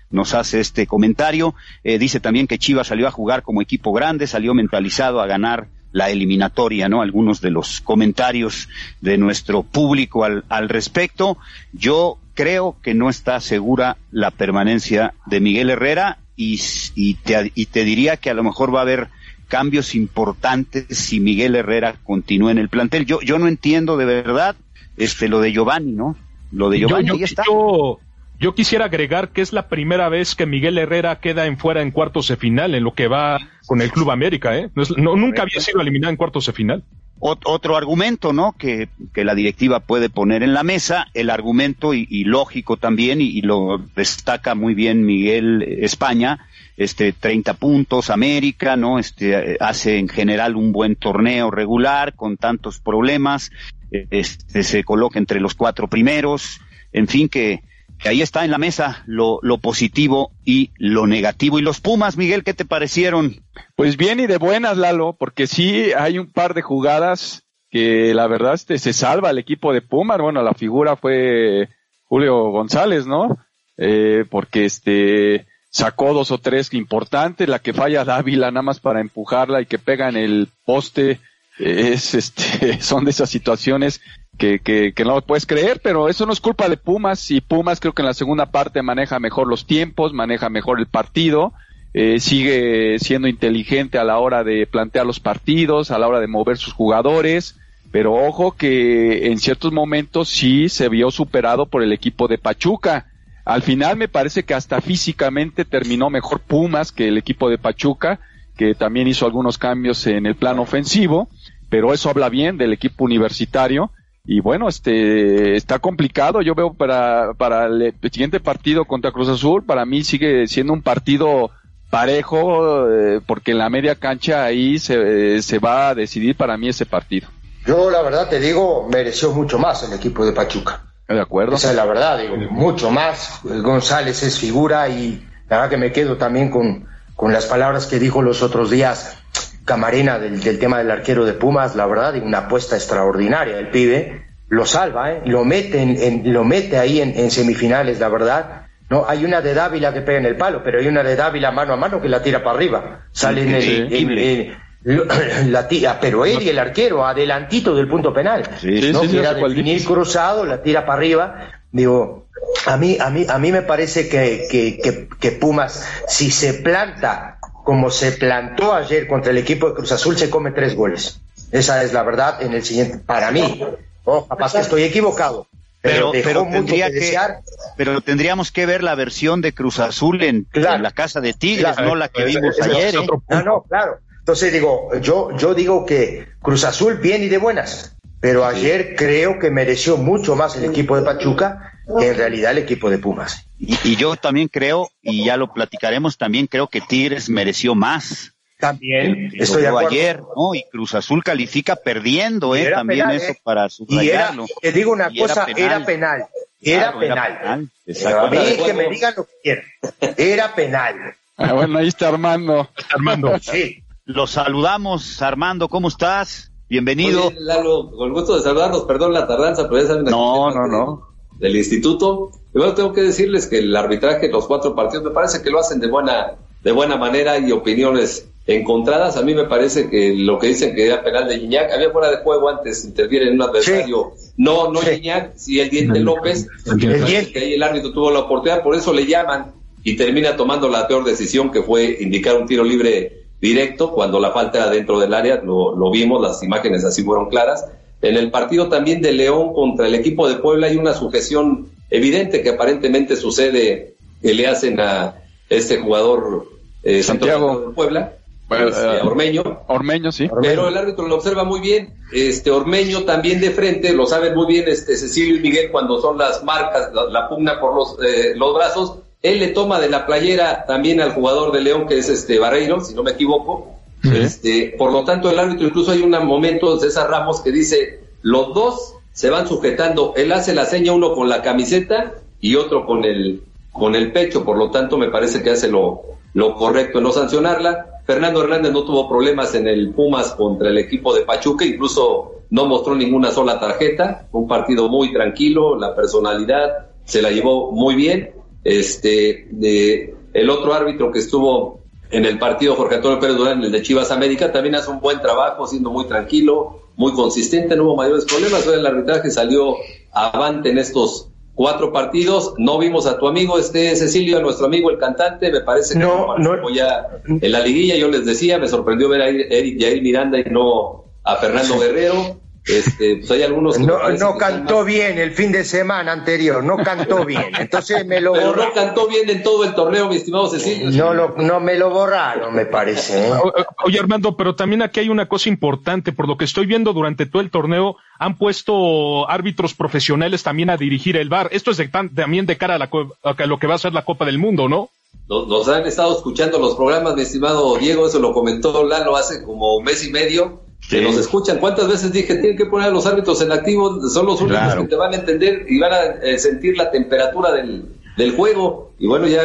nos hace este comentario. Eh, dice también que Chivas salió a jugar como equipo grande, salió mentalizado a ganar la eliminatoria, ¿no? Algunos de los comentarios de nuestro público al, al respecto. Yo creo que no está segura la permanencia de Miguel Herrera y, y, te, y te diría que a lo mejor va a haber cambios importantes si Miguel Herrera continúa en el plantel. Yo, yo no entiendo de verdad este lo de Giovanni, ¿no? Lo de Giovanni yo, yo, está. Yo yo quisiera agregar que es la primera vez que Miguel Herrera queda en fuera en cuartos de final en lo que va con el Club América, ¿eh? No, nunca había sido eliminado en cuartos de final. otro argumento, ¿no? Que, que, la directiva puede poner en la mesa, el argumento y, y lógico también, y, y, lo destaca muy bien Miguel España, este, 30 puntos, América, ¿no? Este, hace en general un buen torneo regular con tantos problemas, este, se coloca entre los cuatro primeros, en fin, que, ahí está en la mesa lo, positivo y lo negativo. ¿Y los Pumas, Miguel, qué te parecieron? Pues bien y de buenas, Lalo, porque sí hay un par de jugadas que la verdad este, se salva el equipo de Pumas. Bueno, la figura fue Julio González, ¿no? Eh, porque este sacó dos o tres importantes, la que falla Dávila nada más para empujarla y que pega en el poste, es este, son de esas situaciones que, que, que no lo puedes creer, pero eso no es culpa de Pumas y Pumas creo que en la segunda parte maneja mejor los tiempos, maneja mejor el partido, eh, sigue siendo inteligente a la hora de plantear los partidos, a la hora de mover sus jugadores, pero ojo que en ciertos momentos sí se vio superado por el equipo de Pachuca. Al final me parece que hasta físicamente terminó mejor Pumas que el equipo de Pachuca, que también hizo algunos cambios en el plano ofensivo, pero eso habla bien del equipo universitario y bueno, este está complicado. Yo veo para, para el siguiente partido contra Cruz Azul, para mí sigue siendo un partido parejo, eh, porque en la media cancha ahí se, se va a decidir para mí ese partido. Yo la verdad te digo, mereció mucho más el equipo de Pachuca. De acuerdo. Esa es la verdad, digo, mucho más. González es figura y la verdad que me quedo también con, con las palabras que dijo los otros días Camarena del, del, tema del arquero de Pumas, la verdad, una apuesta extraordinaria. El pibe lo salva, ¿eh? lo, mete en, lo mete ahí en, en, semifinales, la verdad. No, hay una de Dávila que pega en el palo, pero hay una de Dávila mano a mano que la tira para arriba. Sale en el, la tira, pero él y el arquero, adelantito del punto penal. Sí, ¿no? sí, definir cruzado, la tira para arriba. Digo, a mí, a mí, a mí me parece que, que, que, que Pumas, si se planta como se plantó ayer contra el equipo de Cruz Azul, se come tres goles. Esa es la verdad en el siguiente, para mí. Oh, capaz que estoy equivocado. Pero, pero, pero tendría que, desear. pero tendríamos que ver la versión de Cruz Azul en, claro, en la casa de Tigres, claro, no la que vimos es, ayer. ¿eh? No, no, claro. Entonces digo, yo, yo digo que Cruz Azul bien y de buenas, pero ayer sí. creo que mereció mucho más el equipo de Pachuca que en realidad el equipo de Pumas. Y, y, yo también creo, y ya lo platicaremos, también creo que Tigres mereció más. También, estoy de acuerdo. ayer, ¿no? Y Cruz Azul califica perdiendo, ¿eh? También penal, eso ¿eh? para subrayarlo. Y era, te digo una Y cosa, era era penal. penal. Era Claro, era penal. penal, a mí exactamente. que me digan lo que quieran. Era penal. Ah, bueno, ahí está Armando. Armando. Sí. Lo saludamos, Armando, ¿cómo estás? Bienvenido. Muy bien, Lalo, con el gusto de saludarlos, perdón la tardanza, pero ya saben No, no, no. Del instituto. Y bueno, tengo que decirles que el arbitraje de los cuatro partidos me parece que lo hacen de buena, de buena manera y opiniones encontradas. A mí me parece que lo que dicen que era penal de Gignac, había fuera de juego antes, interviene en un adversario. No, no Sí. Gignac, sí el diente López. El diente. Que ahí el árbitro tuvo la oportunidad, por eso le llaman y termina tomando la peor decisión que fue indicar un tiro libre directo cuando la falta era dentro del área, lo, lo vimos, las imágenes así fueron claras. En el partido también de León contra el equipo de Puebla hay una sujeción evidente que aparentemente sucede que le hacen a este jugador eh, Santiago. de Puebla, Bueno, este, eh, Ormeño, Ormeño, sí. pero el árbitro lo observa muy bien. Este Ormeño también de frente, lo saben muy bien este Cecilio y Miguel cuando son las marcas, la, la pugna por los, eh, los brazos. Él le toma de la playera también al jugador de León, que es este Barreiro, si no me equivoco. Este, por lo tanto, el árbitro, incluso hay un momento César Ramos que dice, los dos se van sujetando. Él hace la seña uno con la camiseta y otro con el, con el pecho. Por lo tanto, me parece que hace lo, lo correcto en no sancionarla. Fernando Hernández no tuvo problemas en el Pumas contra el equipo de Pachuca, incluso no mostró ninguna sola tarjeta, un partido muy tranquilo, la personalidad se la llevó muy bien. Este, de, el otro árbitro que estuvo en el partido, Jorge Antonio Pérez Durán, el de Chivas América, también hace un buen trabajo, siendo muy tranquilo, muy consistente, no hubo mayores problemas. El arbitraje salió avante en estos cuatro partidos. No vimos a tu amigo este Cecilio, a nuestro amigo el cantante, me parece que No, no. ya en la liguilla. Yo les decía, me sorprendió ver a Eric Jair Miranda y no a Fernando Guerrero. Este, pues hay algunos que No, no cantó más- bien el fin de semana anterior, no cantó bien. Entonces me lo Pero no cantó bien en todo el torneo, mi estimado Cecilio. no, lo, no me lo borraron, me parece. ¿eh? O- Oye, Armando, pero también aquí hay una cosa importante. Por lo que estoy viendo durante todo el torneo, han puesto árbitros profesionales también a dirigir el bar. Esto es de también de cara a, la co- a lo que va a ser la Copa del Mundo, ¿no? Nos, nos han estado escuchando los programas, mi estimado Diego, eso lo comentó Lalo hace como un mes y medio, que Sí. nos escuchan. ¿Cuántas veces dije, tienen que poner a los árbitros en activo? Son los únicos Claro. que te van a entender y van a eh, sentir la temperatura del, del juego. Y bueno, ya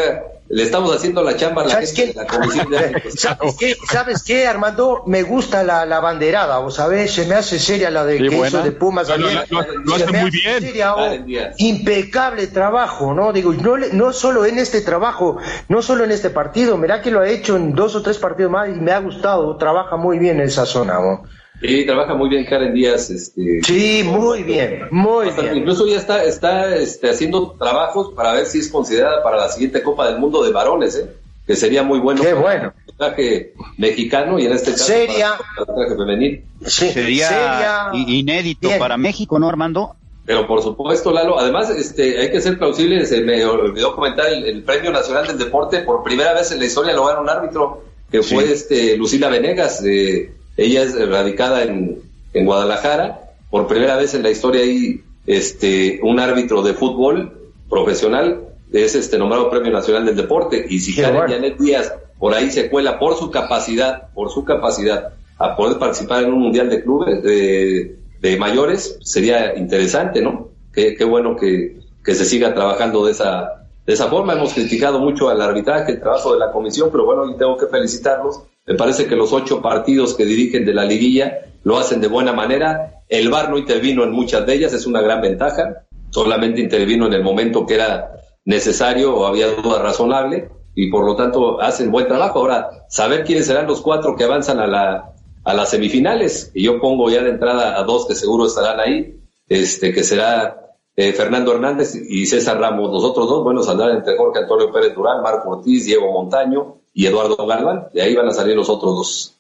le estamos haciendo la chamba a la ¿Sabes gente qué? de la comisión de árbitros. ¿Sabes qué? ¿Sabes qué, Armando? Me gusta la, la banderada, ¿vos sabés? Se me hace seria la de Sí, que hizo de Pumas. Lo- lo- hace me muy hace bien. seria, oh. Impecable trabajo, ¿no? Digo, no, le- no solo en este trabajo, no solo en este partido, mirá que lo ha hecho en dos o tres partidos más y me ha gustado, trabaja muy bien en esa zona, ¿no? Sí, trabaja muy bien Karen Díaz. Este, Sí, muy bien, muy Bastante. bien. Incluso ya está, está este, haciendo trabajos para ver si es considerada para la siguiente Copa del Mundo de varones, ¿eh? que sería muy bueno. Qué bueno. el traje mexicano y en este caso para el traje femenil. Sí, Sería seria. i- inédito Bien. para México, ¿no, Armando? Pero por supuesto, Lalo, además este, hay que ser plausible, se me olvidó comentar el, el Premio Nacional del Deporte, por primera vez en la historia lo gana un árbitro, que Sí. fue este Lucila Venegas, eh, ella es radicada en, en Guadalajara, por primera vez en la historia hay este, un árbitro de fútbol profesional, es este nombrado Premio Nacional del Deporte, y si Karen. Janet Díaz por ahí se cuela por su capacidad, por su capacidad a poder participar en un mundial de clubes de, de mayores, sería interesante, ¿no? Qué, qué bueno que, que se siga trabajando de esa, de esa forma. Hemos criticado mucho al arbitraje, el trabajo de la comisión, pero bueno, y tengo que felicitarlos. Me parece que los ocho partidos que dirigen de la liguilla lo hacen de buena manera. El VAR no intervino en muchas de ellas, es una gran ventaja. Solamente intervino en el momento que era necesario o había duda razonable y por lo tanto hacen buen trabajo. Ahora, saber quiénes serán los cuatro que avanzan a la, a las semifinales, y yo pongo ya de entrada a dos que seguro estarán ahí, este, que será eh, Fernando Hernández y César Ramos. Los otros dos, bueno, saldrán entre Jorge Antonio Pérez Durán, Marco Ortiz, Diego Montaño y Eduardo Galván. De ahí van a salir los otros dos.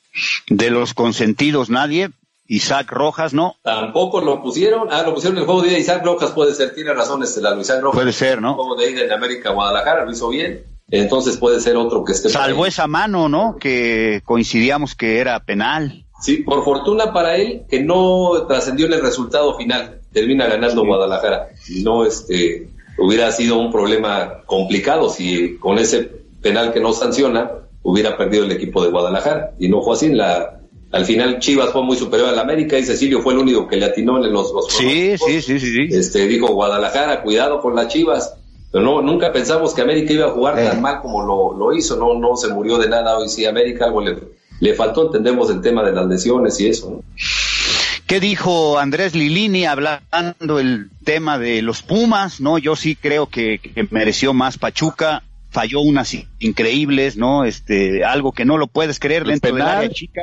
De los consentidos, nadie. Isaac Rojas, ¿no? Tampoco lo pusieron, ah, lo pusieron en el juego de ida. Isaac Rojas puede ser, tiene razón, este, la Isaac Rojas. Puede ser, El ¿no? juego de ida en América Guadalajara lo hizo bien. Entonces puede ser otro que esté. Salvo esa mano, ¿no? Que coincidíamos que era penal. Sí, por fortuna para él, que no trascendió en el resultado final. Termina ganando Guadalajara. No, este, hubiera sido un problema complicado si con ese penal que no sanciona hubiera perdido el equipo de Guadalajara. Y no fue así. La, al final Chivas fue muy superior al América y Cecilio fue el único que le atinó en los, los Sí, sí, sí, sí, sí. este, dijo Guadalajara, cuidado con las Chivas. Pero no, nunca pensamos que América iba a jugar Eh. tan mal como lo, lo hizo. No, no se murió de nada hoy. Sí, América algo le, le faltó. Entendemos el tema de las lesiones y eso. ¿no? ¿Qué dijo Andrés Lilini hablando el tema de los Pumas? No, yo sí creo que, que mereció más Pachuca, falló unas increíbles, ¿no? Este, algo que no lo puedes creer dentro del penal. área chica.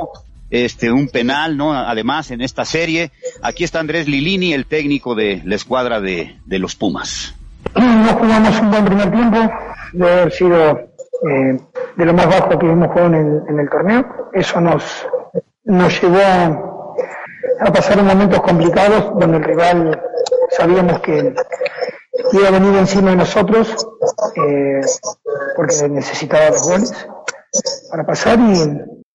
Este, un penal, ¿no? Además, en esta serie. Aquí está Andrés Lilini, el técnico de la escuadra de, de los Pumas. No jugamos un buen primer tiempo, de haber sido eh, de lo más bajo que hemos jugado en el, en el torneo. Eso nos, nos llevó a, a pasar en momentos complicados donde el rival sabíamos que iba a venir encima de nosotros eh, porque necesitaba los goles para pasar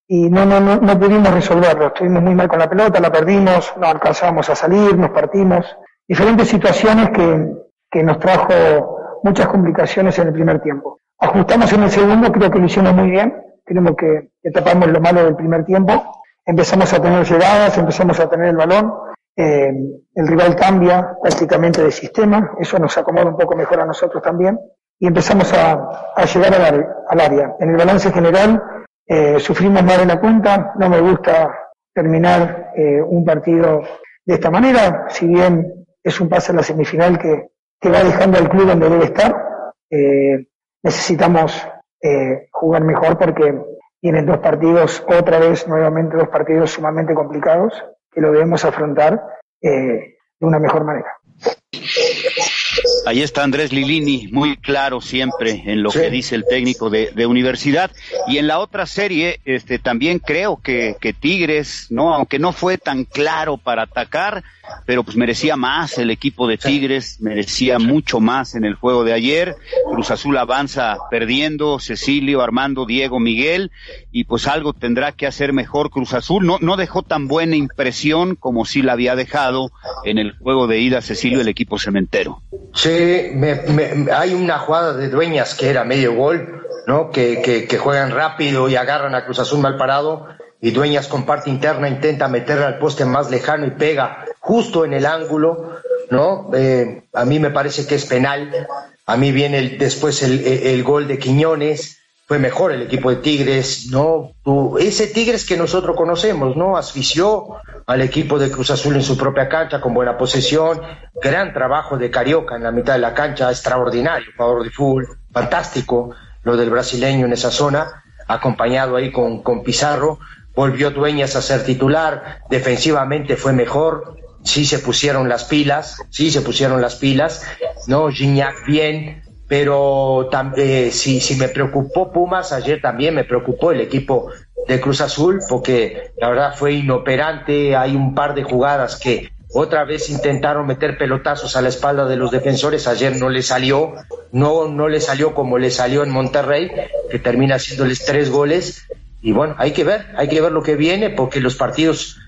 y, no, no, no, no pudimos resolverlo. Estuvimos muy mal con la pelota, la perdimos, no alcanzábamos a salir, nos partimos. Diferentes situaciones que, que nos trajo muchas complicaciones en el primer tiempo. Ajustamos en el segundo, creo que lo hicimos muy bien, creo que, que tapamos lo malo del primer tiempo, empezamos a tener llegadas, empezamos a tener el balón, eh, el rival cambia prácticamente de sistema, eso nos acomoda un poco mejor a nosotros también, y empezamos a, llegar al área. En el balance general eh, sufrimos más de la cuenta, no me gusta terminar eh, un partido de esta manera, si bien es un pase a la semifinal que, que va dejando al club donde debe estar, eh, necesitamos eh, jugar mejor porque tienen dos partidos, otra vez nuevamente dos partidos sumamente complicados que lo debemos afrontar eh, de una mejor manera. Ahí está Andrés Lilini, muy claro siempre en lo que dice el técnico de, de, universidad. Y en la otra serie, este, también creo que, que Tigres, no, aunque no fue tan claro para atacar, pero pues merecía más el equipo de Tigres, merecía mucho más en el juego de ayer. Cruz Azul avanza perdiendo, Cecilio, Armando, Diego, Miguel, y pues algo tendrá que hacer mejor Cruz Azul. No, no dejó tan buena impresión como si la había dejado en el juego de ida Cecilio el equipo cementero. Sí, me, hay una jugada de dueñas que era medio gol, ¿no? Que, que, juegan rápido y agarran a Cruz Azul mal parado y Dueñas con parte interna intenta meterle al poste más lejano y pega justo en el ángulo, ¿no? Eh, a mí me parece que es penal. A mí viene el, después el, el, gol de Quiñones. Fue mejor el equipo de Tigres, ¿no? ese Tigres que nosotros conocemos, ¿no? Asfixió al equipo de Cruz Azul en su propia cancha con buena posesión. Gran trabajo de Carioca en la mitad de la cancha, extraordinario, jugador de fútbol, fantástico lo del brasileño en esa zona, acompañado ahí con, con Pizarro volvió Dueñas a ser titular, defensivamente fue mejor, sí se pusieron las pilas, sí se pusieron las pilas, ¿no? Gignac bien, pero también, si, si me preocupó Pumas, ayer también me preocupó el equipo de Cruz Azul, porque la verdad fue inoperante, hay un par de jugadas que otra vez intentaron meter pelotazos a la espalda de los defensores, ayer no le salió, no, no le salió como le salió en Monterrey, que termina haciéndoles tres goles, y bueno, hay que ver, hay que ver lo que viene porque los partidos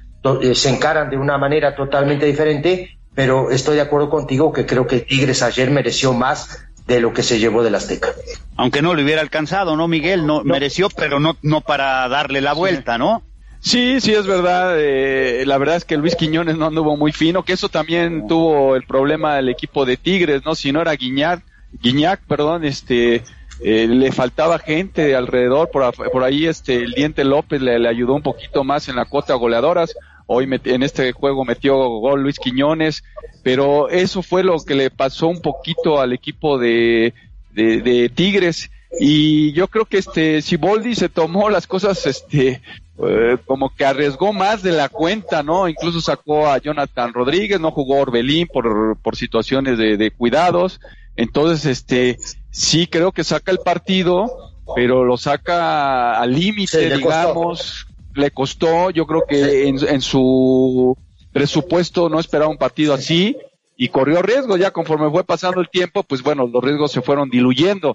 eh, se encaran de una manera totalmente diferente, pero estoy de acuerdo contigo que creo que Tigres ayer mereció más de lo que se llevó del Azteca. Aunque no le hubiera alcanzado, ¿no, Miguel? No, mereció, pero no, no para darle la vuelta, ¿no? Sí, sí es verdad. Eh, la verdad es que Luis Quiñones no anduvo muy fino, que eso también tuvo el problema del equipo de Tigres, ¿no? Si no era Guiñac, Guiñac, perdón, este, eh, le faltaba gente alrededor, por, por ahí este, el Diente López le, le, ayudó un poquito más en la cuota goleadoras, hoy en este juego metió gol Luis Quiñones, pero eso fue lo que le pasó un poquito al equipo de, de, de Tigres, y yo creo que este Siboldi se tomó las cosas este eh, como que arriesgó más de la cuenta, ¿no? Incluso sacó a Jonathan Rodríguez, no jugó Orbelín por, por situaciones de, de cuidados. Entonces, este, sí creo que saca el partido, pero lo saca al límite, digamos, le costó, yo creo que en, su presupuesto no esperaba un partido así y corrió riesgo, ya conforme fue pasando el tiempo, pues bueno, los riesgos se fueron diluyendo,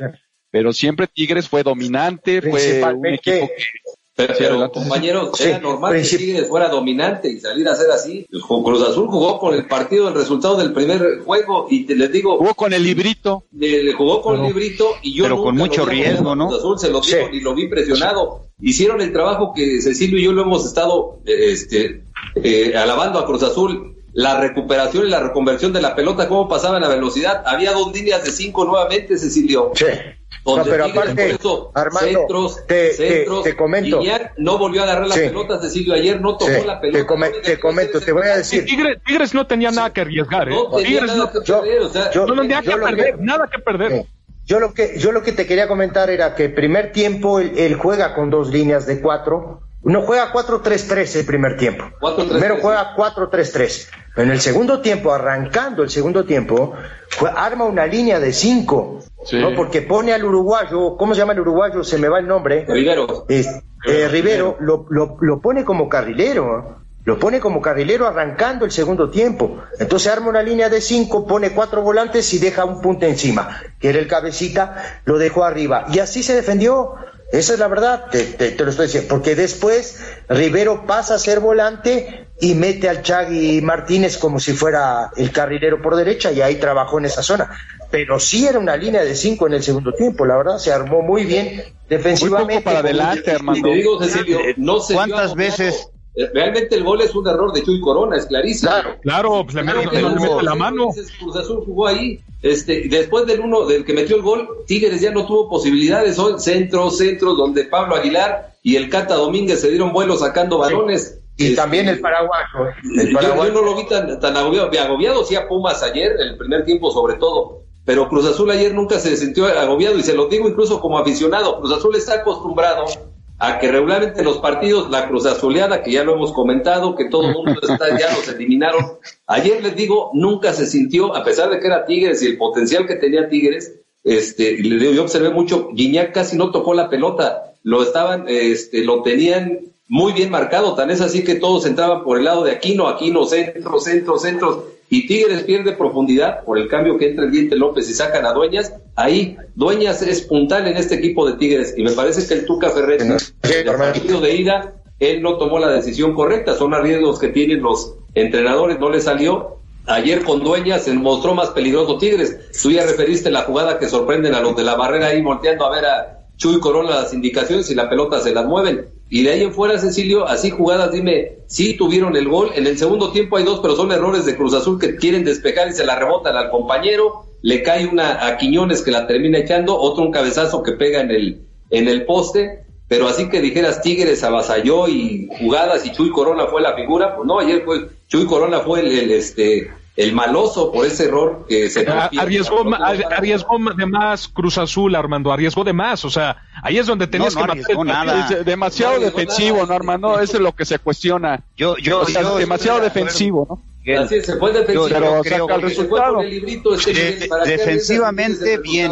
pero siempre Tigres fue dominante, fue un equipo que pero, compañero, era normal que Tigres fuera dominante y salir a ser así. Cruz Azul jugó con el partido, el resultado del primer juego y te les digo. Jugó con el librito. Le, jugó con el librito y yo. Pero con mucho riesgo, ¿no? Cruz Azul se lo digo y lo vi presionado. Hicieron el trabajo que Cecilio y yo lo hemos estado este, eh, alabando a Cruz Azul. La recuperación y la reconversión de la pelota, cómo pasaba en la velocidad. Había dos líneas de cinco nuevamente, Cecilio. Sí no, pero aparte, Armando, centros, te, centros, te, comento. no volvió a agarrar la pelota, Cecilio ayer no tocó la pelota. Te, comento, te voy a decir. Tigres, Tigres no tenía nada que arriesgar, ¿eh? No Tigres no, perder, o sea, no tenía que perder, nada que perder. Yo lo que, yo lo que te quería comentar era que el primer tiempo él, él juega con dos líneas de cuatro, no juega 4-3-3 el primer tiempo. Primero juega 4-3-3. En el segundo tiempo, arrancando el segundo tiempo, arma una línea de 5. ¿no? Porque pone al uruguayo, ¿cómo se llama el uruguayo? Se me va el nombre. Rivero. Eh, Rivero lo, lo, lo, pone como carrilero. Lo pone como carrilero arrancando el segundo tiempo. Entonces arma una línea de 5, pone cuatro volantes y deja un punto encima, que era el cabecita, lo dejó arriba. Y así se defendió. Esa es la verdad, te, te, lo estoy diciendo, porque después Rivero pasa a ser volante y mete al Chagui Martínez como si fuera el carrilero por derecha y ahí trabajó en esa zona. Pero sí era una línea de cinco en el segundo tiempo, la verdad, se armó muy bien defensivamente. para adelante, hermano. Te digo, Cecilio, no se ¿Cuántas veces? Eh, realmente el gol es un error de Chuy Corona, es clarísimo. Claro, claro pues le, mete, la mano. Cruz Azul jugó ahí. Este, después del uno, del que metió el gol, Tigres ya no tuvo posibilidades. Son centros, centros, donde Pablo Aguilar y el Cata Domínguez se dieron vuelo sacando balones. Y este, también el paraguayo. ¿eh? Yo, no lo vi tan, tan agobiado. Agobiado sí a Pumas ayer, el primer tiempo sobre todo. Pero Cruz Azul ayer nunca se sintió agobiado y se lo digo incluso como aficionado. Cruz Azul está acostumbrado a que regularmente los partidos, la Cruz Azuleada, que ya lo hemos comentado, que todo el mundo está, ya los eliminaron. Ayer les digo, nunca se sintió, a pesar de que era Tigres y el potencial que tenía Tigres, este, yo observé mucho, Guiñac casi no tocó la pelota, lo estaban, este, lo tenían muy bien marcado, tan es así que todos entraban por el lado de Aquino, Aquino, centro, centro, centros, y Tigres pierde profundidad por el cambio que entra el Diente López y sacan a Dueñas, ahí Dueñas es puntal en este equipo de Tigres y me parece que el Tuca Ferretti, en el partido de ida, él no tomó la decisión correcta, son arriesgos que tienen los entrenadores, no le salió. Ayer con Dueñas se mostró más peligroso Tigres. Tú ya referiste la jugada que sorprenden a los de la barrera ahí volteando a ver a Chuy Corona las indicaciones y la pelota se las mueven. Y de ahí en fuera, Cecilio, así jugadas, dime, sí tuvieron el gol. En el segundo tiempo hay dos, pero son errores de Cruz Azul que quieren despejar y se la rebotan al compañero. Le cae una a Quiñones que la termina echando, otro un cabezazo que pega en el, en el poste. Pero así que dijeras Tigres avasalló y jugadas y Chuy Corona fue la figura, pues no, ayer fue Chuy Corona fue el, el este el maloso por ese error que se arriesgó, arriesgó de más Cruz Azul Armando arriesgó de más o sea ahí es donde tenías que matar nada. demasiado defensivo no Armando eso es lo que se cuestiona. Yo yo, demasiado defensivo no Así se fue defensivo. pero creo el resultado. defensivamente bien.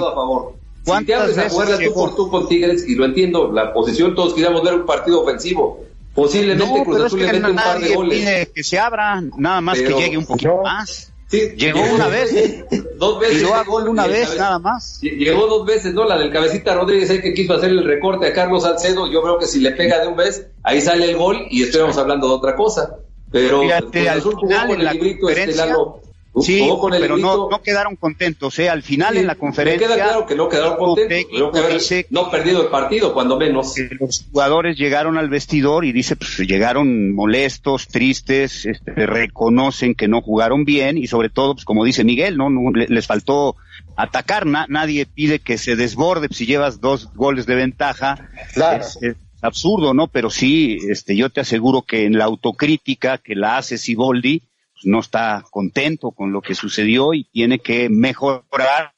si te abres a jugar tú por tú con Tigres y lo entiendo la posición todos queríamos ver un partido ofensivo Posiblemente no, Cruz Azul le mete un par de goles. Pide que se abra, nada más que llegue un poquito más. Sí, llegó una vez, dos veces. Y a gol una vez, nada más. Llegó dos veces, ¿no? La del cabecita Rodríguez, el que quiso hacer el recorte a Carlos Salcedo. Yo creo que si le pega de un vez, ahí sale el gol y estuviéramos hablando de otra cosa. Pero Fíjate, al final, en la librito este Lalo, Sí, pero no, no, quedaron contentos. ¿eh? Al final en la conferencia. Me queda claro que no quedaron contentos. Creo que dice no perdido el partido, cuando menos. los jugadores llegaron al vestidor y dice, pues llegaron molestos, tristes, este, reconocen que no jugaron bien y sobre todo, pues como dice Miguel, no, les faltó atacar. nadie pide que se desborde si llevas dos goles de ventaja. Claro. Es, absurdo, ¿no? Pero sí, este, yo te aseguro que en la autocrítica que la hace Siboldi, no está contento con lo que sucedió y tiene que mejorar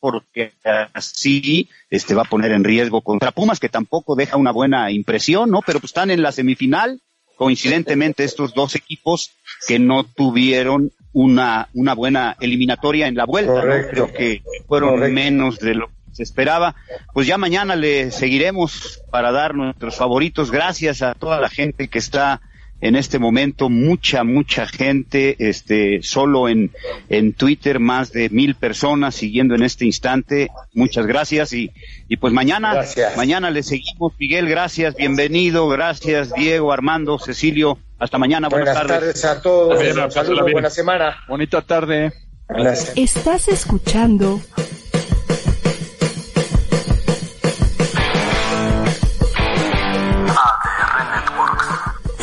porque así este va a poner en riesgo contra Pumas que tampoco deja una buena impresión, ¿no? Pero pues están en la semifinal, coincidentemente estos dos equipos que no tuvieron una una buena eliminatoria en la vuelta, creo que fueron menos de lo que se esperaba. Pues ya mañana le seguiremos para dar nuestros favoritos. Gracias a toda la gente que está en este momento mucha, mucha gente, este, solo en, en Twitter más de mil personas siguiendo en este instante. Muchas gracias y, y pues mañana, mañana le seguimos. Miguel, gracias, bienvenido, gracias Diego, Armando, Cecilio. Hasta mañana, buenas, buenas tardes. a todos. Saludos, buena semana. Bonita tarde. Estás escuchando